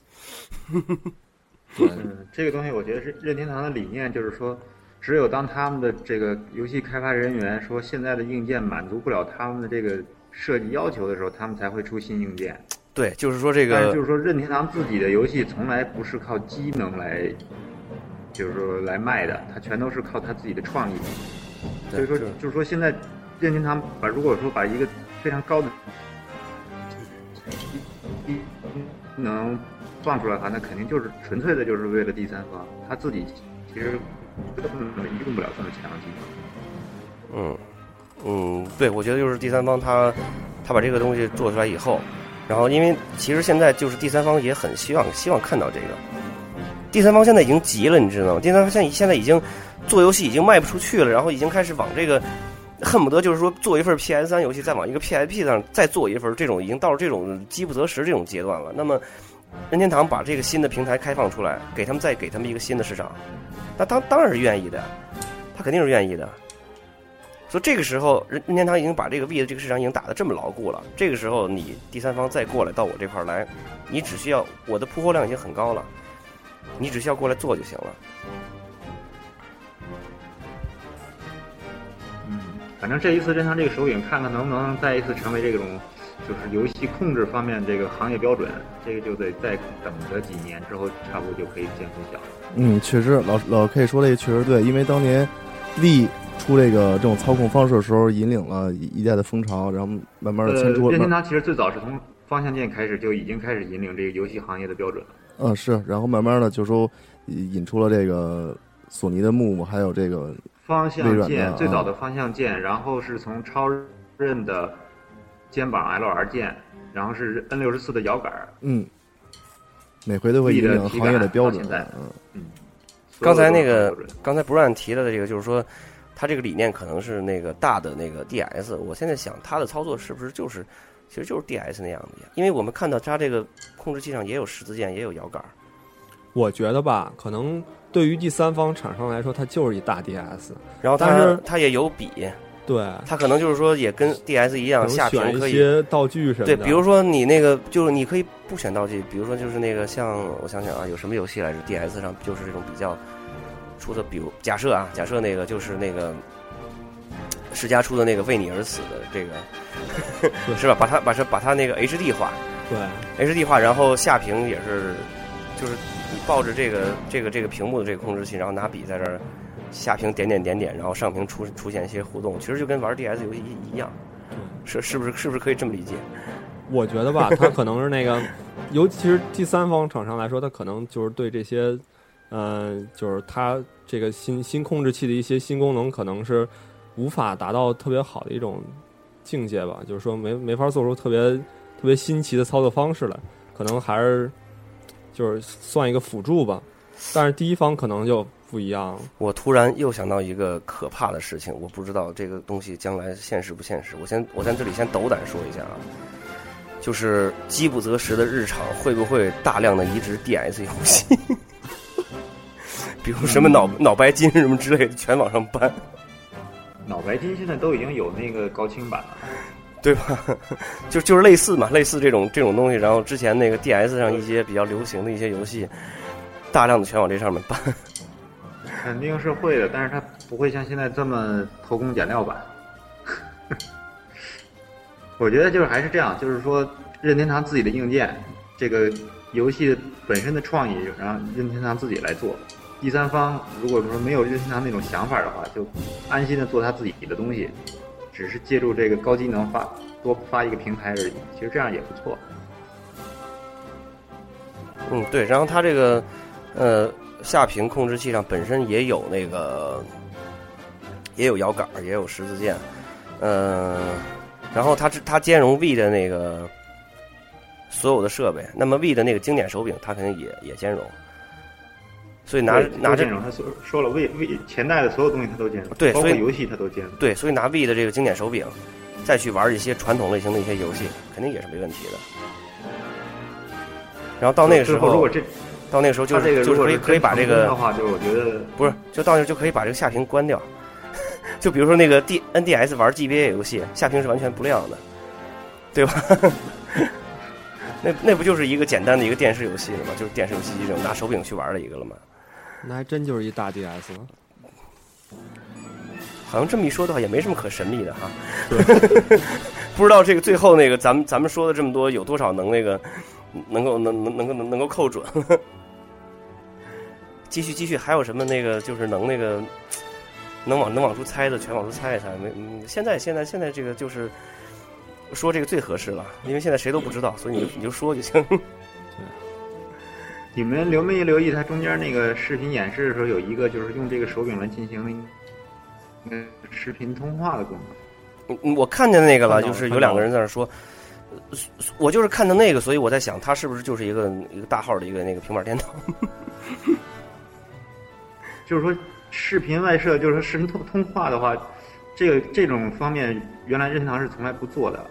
嗯，这个东西我觉得是任天堂的理念，就是说，只有当他们的这个游戏开发人员说现在的硬件满足不了他们的这个设计要求的时候，他们才会出新硬件。对，就是说这个但是就是说，任天堂自己的游戏从来不是靠机能来，就是说来卖的，它全都是靠它自己的创意。所以说，就是说现在任天堂把如果说把一个非常高的机能放出来的话，那肯定就是纯粹的就是为了第三方，他自己其实根本用不了这么强的机能。嗯，嗯，对，我觉得就是第三方他他把这个东西做出来以后，然后因为其实现在就是第三方也很希望希望看到这个，第三方现在已经急了，你知道吗？第三方现在现在已经做游戏已经卖不出去了，然后已经开始往这个恨不得就是说做一份 PS 三游戏，再往一个 PSP 上再做一份，这种已经到了这种饥不择食这种阶段了。那么任天堂把这个新的平台开放出来，给他们再给他们一个新的市场，那当当然是愿意的，他肯定是愿意的。所以这个时候，任任天堂已经把这个 V 的这个市场已经打得这么牢固了。这个时候，你第三方再过来到我这块来，你只需要我的铺货量已经很高了，你只需要过来做就行了。嗯，反正这一次任天堂这个手柄，看看能不能再一次成为这种就是游戏控制方面这个行业标准。这个就得再等个几年之后，差不多就可以见分晓了。嗯，确实，老老 K 说这个确实对，因为当年力出这个这种操控方式的时候，引领了一一代的风潮，然后慢慢的呃，牵出任天，堂其实最早是从方向键开始就已经开始引领这个游戏行业的标准了。嗯是，然后慢慢的就说引出了这个索尼的木木，还有这个方向键最早的方向键，然后是从超任的肩膀 LR 键，然后是 N 六十四的摇杆儿。嗯，每回都会引领行业的标准力的体感到现在，嗯刚才那个刚才不让提了的这个，就是说，它这个理念可能是那个大的那个 DS。我现在想，它的操作是不是就是，其实就是 DS 那样的呀？因为我们看到它这个控制器上也有十字键，也有摇杆儿。我觉得吧，可能对于第三方厂商来说，它就是一大 DS。然后它但是它也有笔，对，它可能就是说也跟 DS 一样，下屏可以。些道具什么的。对，比如说你那个就是你可以不选道具，比如说就是那个像我想想啊，有什么游戏来着？DS 上就是这种比较出的，比如假设啊，假设那个就是那个世嘉出的那个为你而死的这个，是吧？把它把它把它那个 HD 化对，，HD 化，然后下屏也是，就是你抱着这个这个这个屏幕的这个控制器，然后拿笔在这儿下屏点点点点，然后上屏出出现一些互动，其实就跟玩 DS 游戏一一样，是是不是是不是可以这么理解？我觉得吧，它可能是那个，尤其是第三方厂商来说，它可能就是对这些，呃，就是它这个新新控制器的一些新功能，可能是无法达到特别好的一种境界吧。就是说没没法做出特别特别新奇的操作方式来，可能还是就是算一个辅助吧。但是第一方可能就不一样了。我突然又想到一个可怕的事情，我不知道这个东西将来现实不现实。我先我在这里先斗胆说一下啊，就是饥不择食的日常会不会大量的移植 DS 游戏，比如什么脑脑白金什么之类的，全往上搬，脑白金现在都已经有那个高清版了。对吧？就就是类似嘛，类似这种这种东西。然后之前那个 DS 上一些比较流行的一些游戏，大量的全往这上面搬。肯定是会的，但是它不会像现在这么偷工减料吧？我觉得就是还是这样，就是说任天堂自己的硬件，这个游戏本身的创意，让任天堂自己来做。第三方如果说没有任天堂那种想法的话，就安心的做他自己的东西，只是借助这个高机能发多发一个平台而已。其实这样也不错。嗯，对，然后它这个呃下屏控制器上本身也有那个也有摇杆，也有十字键，嗯、然后它是它兼容 V 的那个所有的设备，那么 V 的那个经典手柄它肯定也也兼容，所以拿对拿着都兼容，他说说了，为为前代的所有东西他都兼容，对所以包括游戏他都兼容。对，所以拿 V 的这个经典手柄再去玩一些传统类型的一些游戏，肯定也是没问题的。然后到那个时候如果，这到那个时候就他这个是就是可以可以把这个真成功的话，就是我觉得不是，就到那儿就可以把这个下屏关掉。就比如说那个 D NDS 玩 GBA 游戏，下屏是完全不亮的，对吧？那那不就是一个简单的一个电视游戏了吗？就是电视游戏机这种拿手柄去玩的一个了吗？那还真就是一大 DS 了。好像这么一说的话，也没什么可神秘的哈。不知道这个最后那个咱们咱们说的这么多，有多少能那个能够能能能够能够扣准？继续继续，还有什么那个就是能那个能往能往出猜的，全往出猜一猜。没，嗯，现在现在现在这个就是说这个最合适了，因为现在谁都不知道，所以你就你就说就行。你们留没留意，它中间那个视频演示的时候，有一个就是用这个手柄来进行那个视频通话的功能。我我看见那个了，就是有两个人在那说，呃我就是看到那个，所以我在想，它是不是就是一个一个大号的一个那个平板电脑？就是说，视频外设，就是说视频通通话的话，这个这种方面，原来任天堂是从来不做的。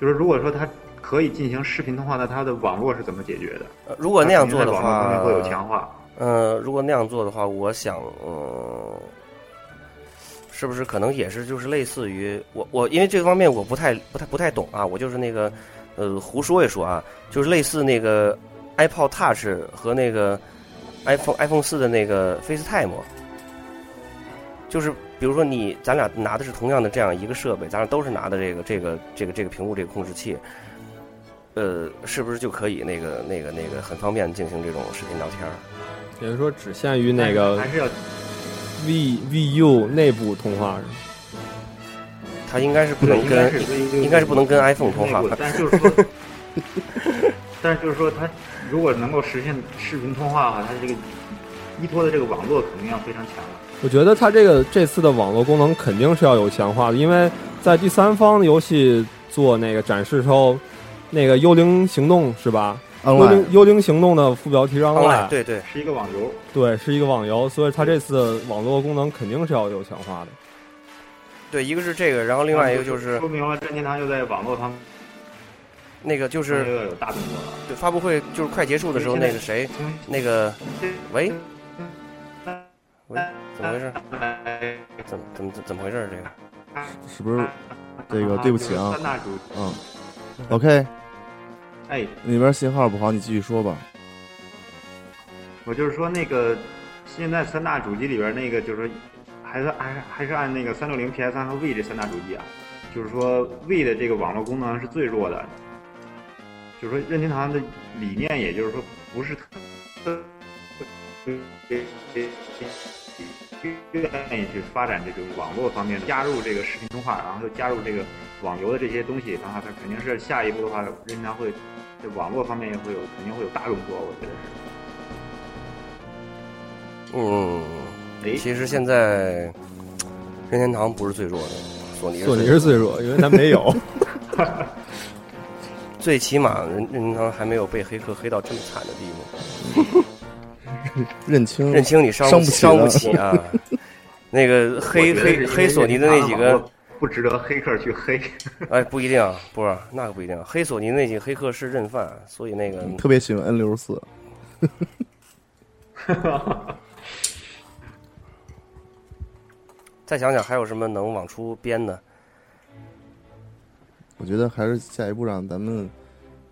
就是如果说它可以进行视频通话，那它的网络是怎么解决的？呃如果那样做的话会有强化。呃，如果那样做的话，我想，嗯、是不是可能也是就是类似于我我因为这方面我不太不太不太懂啊，我就是那个呃胡说一说啊，就是类似那个 iPod Touch 和那个 iPhone iPhone 四的那个 FaceTime，就是比如说你咱俩拿的是同样的这样一个设备，咱俩都是拿的这个这个这个这个屏幕这个控制器。呃，是不是就可以那个、那个、那个很方便进行这种视频聊天儿？也就是说，只限于那个还是要 V VU 内部通话是吗？它应该是不，能跟应该是不能跟 iPhone 通话但是就是说，但是就是说，它如果能够实现视频通话的话，它这个依托的这个网络肯定要非常强了。我觉得它这个这次的网络功能肯定是要有强化的，因为在第三方的游戏做那个展示时候，那个幽灵行动是吧？幽灵幽灵行动的副标题是 online，online，对对，是一个网游，对，是一个网游，所以它这次网络功能肯定是要有强化的。对，一个是这个，然后另外一个就是说明了任天堂又在网络方面那个就又是要有大动作了。对发布会就是快结束的时候，那个谁，那个喂喂，怎么回事？怎么怎么怎么回事？这个是不是？这个对不起啊三大主，嗯，OK，哎，那边信号不好，你继续说吧。我就是说那个现在三大主机里边那个就是说还是还是还是按那个三六零、PS 三和 V 这三大主机啊，就是说 V 的这个网络功能是最弱的，就是说任天堂的理念，也就是说不是特愿意去发展这种网络方面的，加入这个视频通话，然后又加入这个网游的这些东西，然后它肯定是下一步的话，任天堂会在网络方面也会有肯定会有大动作，我觉得是。嗯，哎，其实现在任天堂不是最弱的，索尼索尼是最弱，因为它没有。最起码任任天堂还没有被黑客黑到这么惨的地步。认清认清你伤伤不起伤不起啊！那个黑黑黑索尼的那几个不值得黑客去黑。哎，不一定啊，不是那个不一定。黑索尼那几个黑客是认犯，所以那个特别喜欢 N 六十四。再想想还有什么能往出编的？我觉得还是下一步让咱们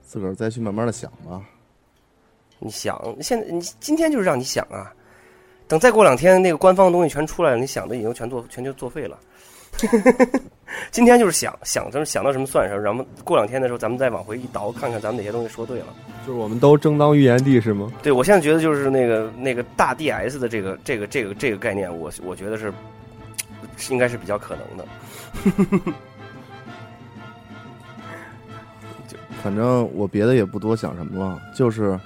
自个儿再去慢慢的想吧。你想，现在你今天就是让你想啊，等再过两天那个官方的东西全出来了，你想的已经全作全就作废了。今天就是想想，就是想到什么算什么，然后过两天的时候咱们再往回一倒，看看咱们哪些东西说对了。就是我们都争当预言帝是吗？对我现在觉得就是那个那个大 DS 的这个这个这个这个概念，我我觉得是是应该是比较可能的。反正我别的也不多想什么了，就是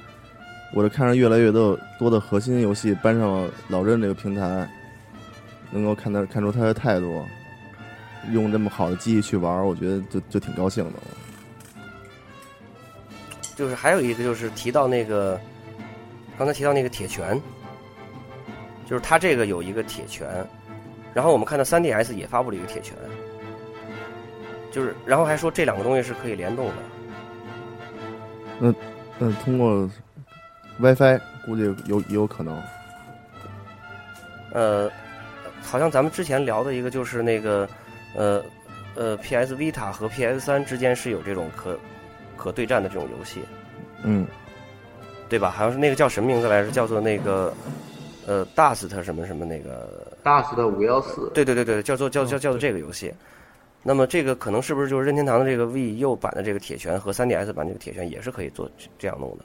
我这看着越来越多多的核心游戏搬上老任这个平台，能够看到看出他的态度，用这么好的机器去玩，我觉得就就挺高兴的。就是还有一个就是提到那个刚才提到那个铁拳，就是它这个有一个铁拳，然后我们看到 3DS 也发布了一个铁拳，就是然后还说这两个东西是可以联动的。那那通过 WiFi 估计有也有可能。呃，好像咱们之前聊的一个就是那个呃呃 PS Vita 和 PS 三之间是有这种可可对战的这种游戏，嗯，对吧？好像是那个叫什么名字来着？叫做那个呃 Dust 什么什么那个。Dust 五幺四，对对对对，叫做叫叫叫做这个游戏。那么这个可能是不是就是任天堂的这个 V 右版的这个铁拳和 3DS 版这个铁拳也是可以做这样弄的？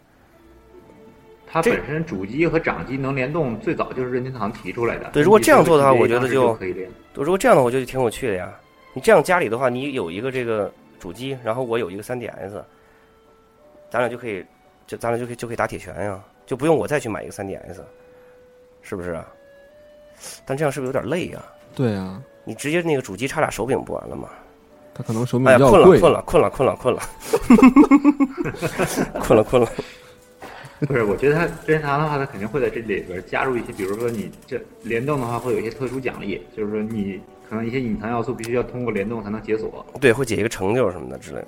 它本身主机和掌机能联动，最早就是任天堂提出来的。对如果这样做的话我觉得就可以连。如果这样的话，我觉得挺有趣的呀。你这样家里的话，你有一个这个主机，然后我有一个 3DS，咱俩就可以，就咱俩就可以就可以打铁拳呀，就不用我再去买一个 3DS，是不是啊？但这样是不是有点累呀？对啊，你直接那个主机插俩手柄不完了吗？他可能手柄哎呀，比较贵。困了，困了，困了，困了，困了，困了，困了。不是，我觉得他任天堂的话，他肯定会在这里边加入一些，比如说你这联动的话，会有一些特殊奖励，就是说你可能一些隐藏要素必须要通过联动才能解锁。对，会解一个成就什么的之类的，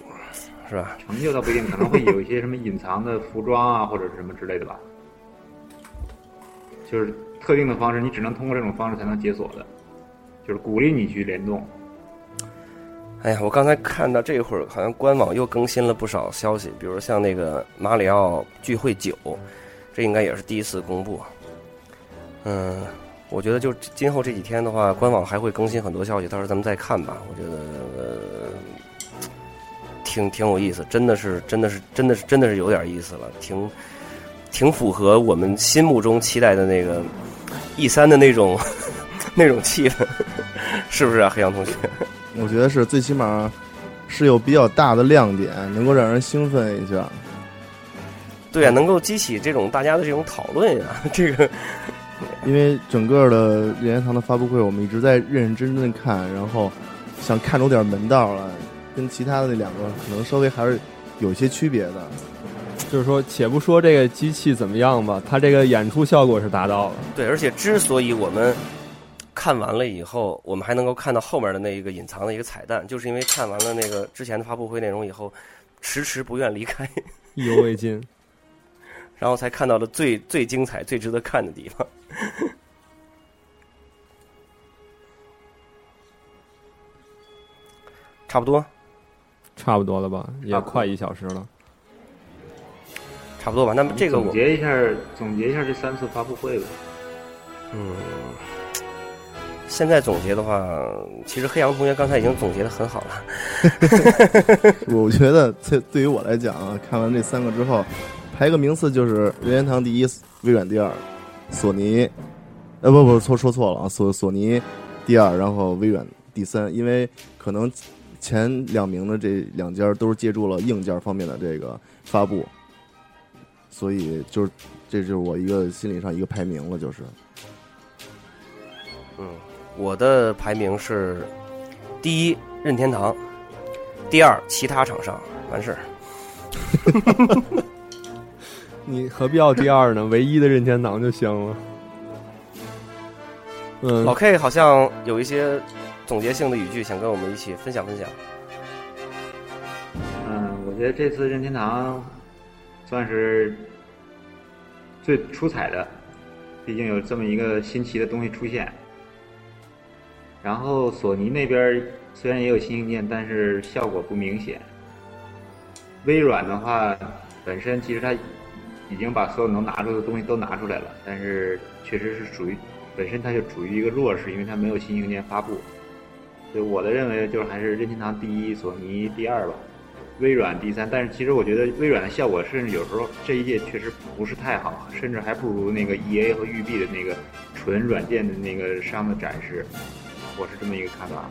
是吧？成就倒不一定，可能会有一些什么隐藏的服装啊，或者是什么之类的吧。就是特定的方式，你只能通过这种方式才能解锁的，就是鼓励你去联动。哎呀，我刚才看到这会儿，好像官网又更新了不少消息，比如像那个马里奥聚会九，这应该也是第一次公布。嗯，我觉得就今后这几天的话，官网还会更新很多消息，到时候咱们再看吧。我觉得、挺挺有意思，真的是真的是真的是真的是有点意思了，挺挺符合我们心目中期待的那个 E 三的那种 那种气氛，是不是啊，黑羊同学？我觉得是最起码是有比较大的亮点，能够让人兴奋一下。对啊，能够激起这种大家的这种讨论呀、这个 因为整个的任天堂的发布会，我们一直在认认真真地看，然后想看出点门道来，跟其他的那两个可能稍微还是有一些区别的。就是说，且不说这个机器怎么样吧，它这个演出效果是达到了。对，而且之所以我们看完了以后，我们还能够看到后面的那一个隐藏的一个彩蛋，就是因为看完了那个之前的发布会内容以后，迟迟不愿离开，意犹未尽。然后才看到了最最精彩、最值得看的地方。差不多，差不多了吧，也快一小时了。差不多吧。那么这个总，结一下，总结一下这三次发布会吧。嗯，现在总结的话，其实黑羊同学刚才已经总结的很好了。我觉得这对于我来讲啊，看完这三个之后，排个名次就是任天堂第一，微软第二，索尼，呃不不错说错了啊，索索尼第二，然后微软第三，因为可能前两名的这两家都是借助了硬件方面的这个发布，所以就是这就是我一个心理上一个排名了，就是嗯，我的排名是第一任天堂，第二其他厂商，完事儿。你何必要第二呢？唯一的任天堂就行了。嗯老，K 好像有一些总结性的语句想跟我们一起分享分享。嗯，我觉得这次任天堂算是最出彩的，毕竟有这么一个新奇的东西出现。然后索尼那边虽然也有新硬件，但是效果不明显。微软的话，本身其实它已经把所有能拿出的东西都拿出来了，但是确实是属于本身它就处于一个弱势，因为它没有新硬件发布。所以我的认为就是还是任天堂第一，索尼第二吧。微软第三，但是其实我觉得微软的效果，甚至有时候这一届确实不是太好，甚至还不如那个 E A 和育碧的那个纯软件的那个商的展示，我是这么一个看法。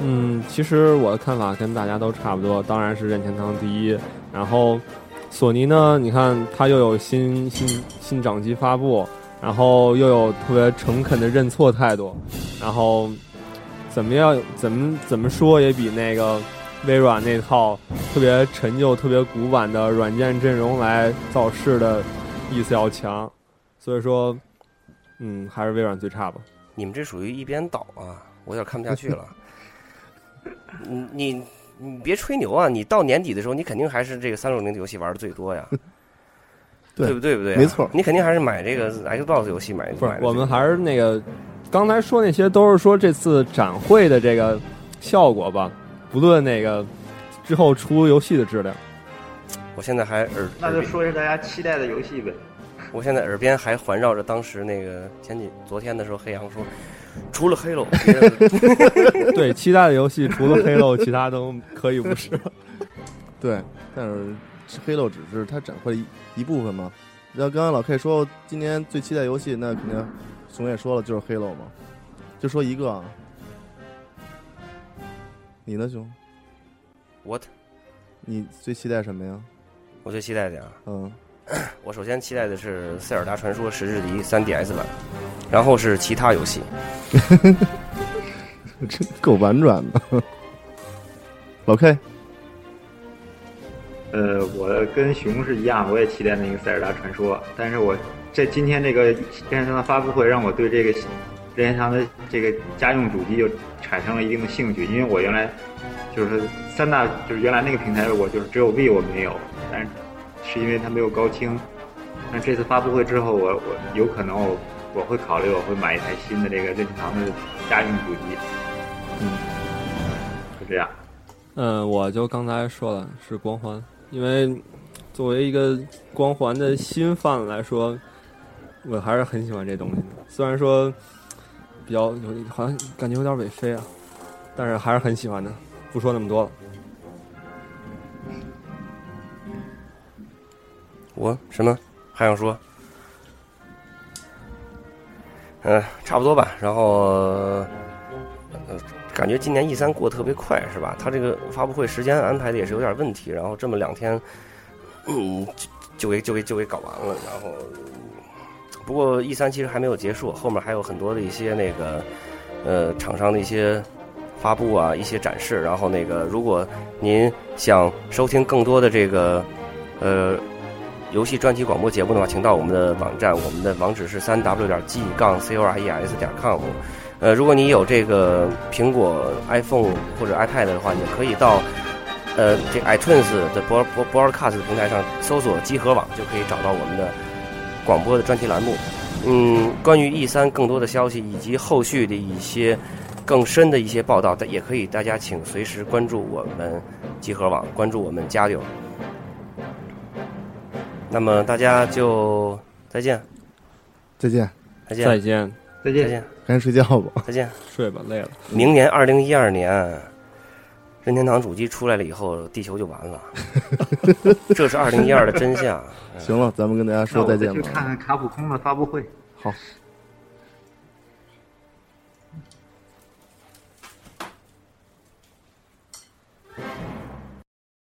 嗯，其实我的看法跟大家都差不多，当然是任天堂第一。然后索尼呢，你看它又有新新新掌机发布，然后又有特别诚恳的认错态度，然后怎么样怎么怎么说也比那个微软那套特别陈旧、特别古板的软件阵容来造势的意思要强。所以说，嗯，还是微软最差吧。你们这属于一边倒啊，我有点看不下去了。你你你别吹牛啊！你到年底的时候，你肯定还是这个三六零的游戏玩的最多呀，对不对？不对啊？没错你肯定还是买这个 Xbox 游戏买不是买，的最多我们还是那个刚才说那些都是说这次展会的这个效果吧，不论那个之后出游戏的质量。我现在还耳那就说一下大家期待的游戏呗。我现在耳边还环绕着当时那个前几昨天的时候，黑羊说，除了 Halo，别的对，其他的游戏除了 Halo，其他都可以不是。对，但是黑漏只是它展会一一部分嘛。那刚刚老 K 说今年最期待游戏，那肯定熊也说了就是黑漏嘛，就说一个啊。你呢，熊？what？你最期待什么呀？我最期待的啊，嗯，我首先期待的是《塞尔达传说：十日敌》3DS 版，然后是其他游戏。真够婉转的。老 K，呃，我跟熊是一样，我也期待那个《塞尔达传说》，但是我这今天这个任天堂的发布会，让我对这个任天堂的这个家用主机又产生了一定的兴趣，因为我原来就是三大，就是原来那个平台我就是只有 V 我没有，但是是因为它没有高清。那这次发布会之后，我我有可能我我会考虑我会买一台新的这个任天堂的家用主机，嗯，就这样。嗯，我就刚才说了是光环，因为作为一个光环的新范来说，我还是很喜欢这东西的。虽然说比较有好像感觉有点违飞啊，但是还是很喜欢的。不说那么多了。我什么还想说？嗯、差不多吧。然后，呃，感觉今年 E 三过得特别快，是吧？它这个发布会时间安排的也是有点问题，然后这么两天，嗯，就就给就给就给搞完了。然后，不过 E 三其实还没有结束，后面还有很多的一些那个呃厂商的一些发布啊，一些展示。然后那个，如果您想收听更多的这个呃游戏专题广播节目的话，请到我们的网站，我们的网址是三 w 点 g 杠 c o r e s 点 com。呃，如果你有这个苹果 iPhone 或者 iPad 的话，也可以到呃这 iTunes 的 Broad Broadcast 平台上搜索“集合网”，就可以找到我们的广播的专题栏目。嗯，关于 E 三更多的消息以及后续的一些更深的一些报道，也可以大家请随时关注我们集合网，关注我们加六。那么大家就再见，再见，再见，再见，再见。再见，赶紧睡觉吧。再见。睡吧，累了。明年二零一二年，任天堂主机出来了以后，地球就完了。这是二零一二的真相。行了，咱们跟大家说再见吧。去看看卡普空的发布会。好，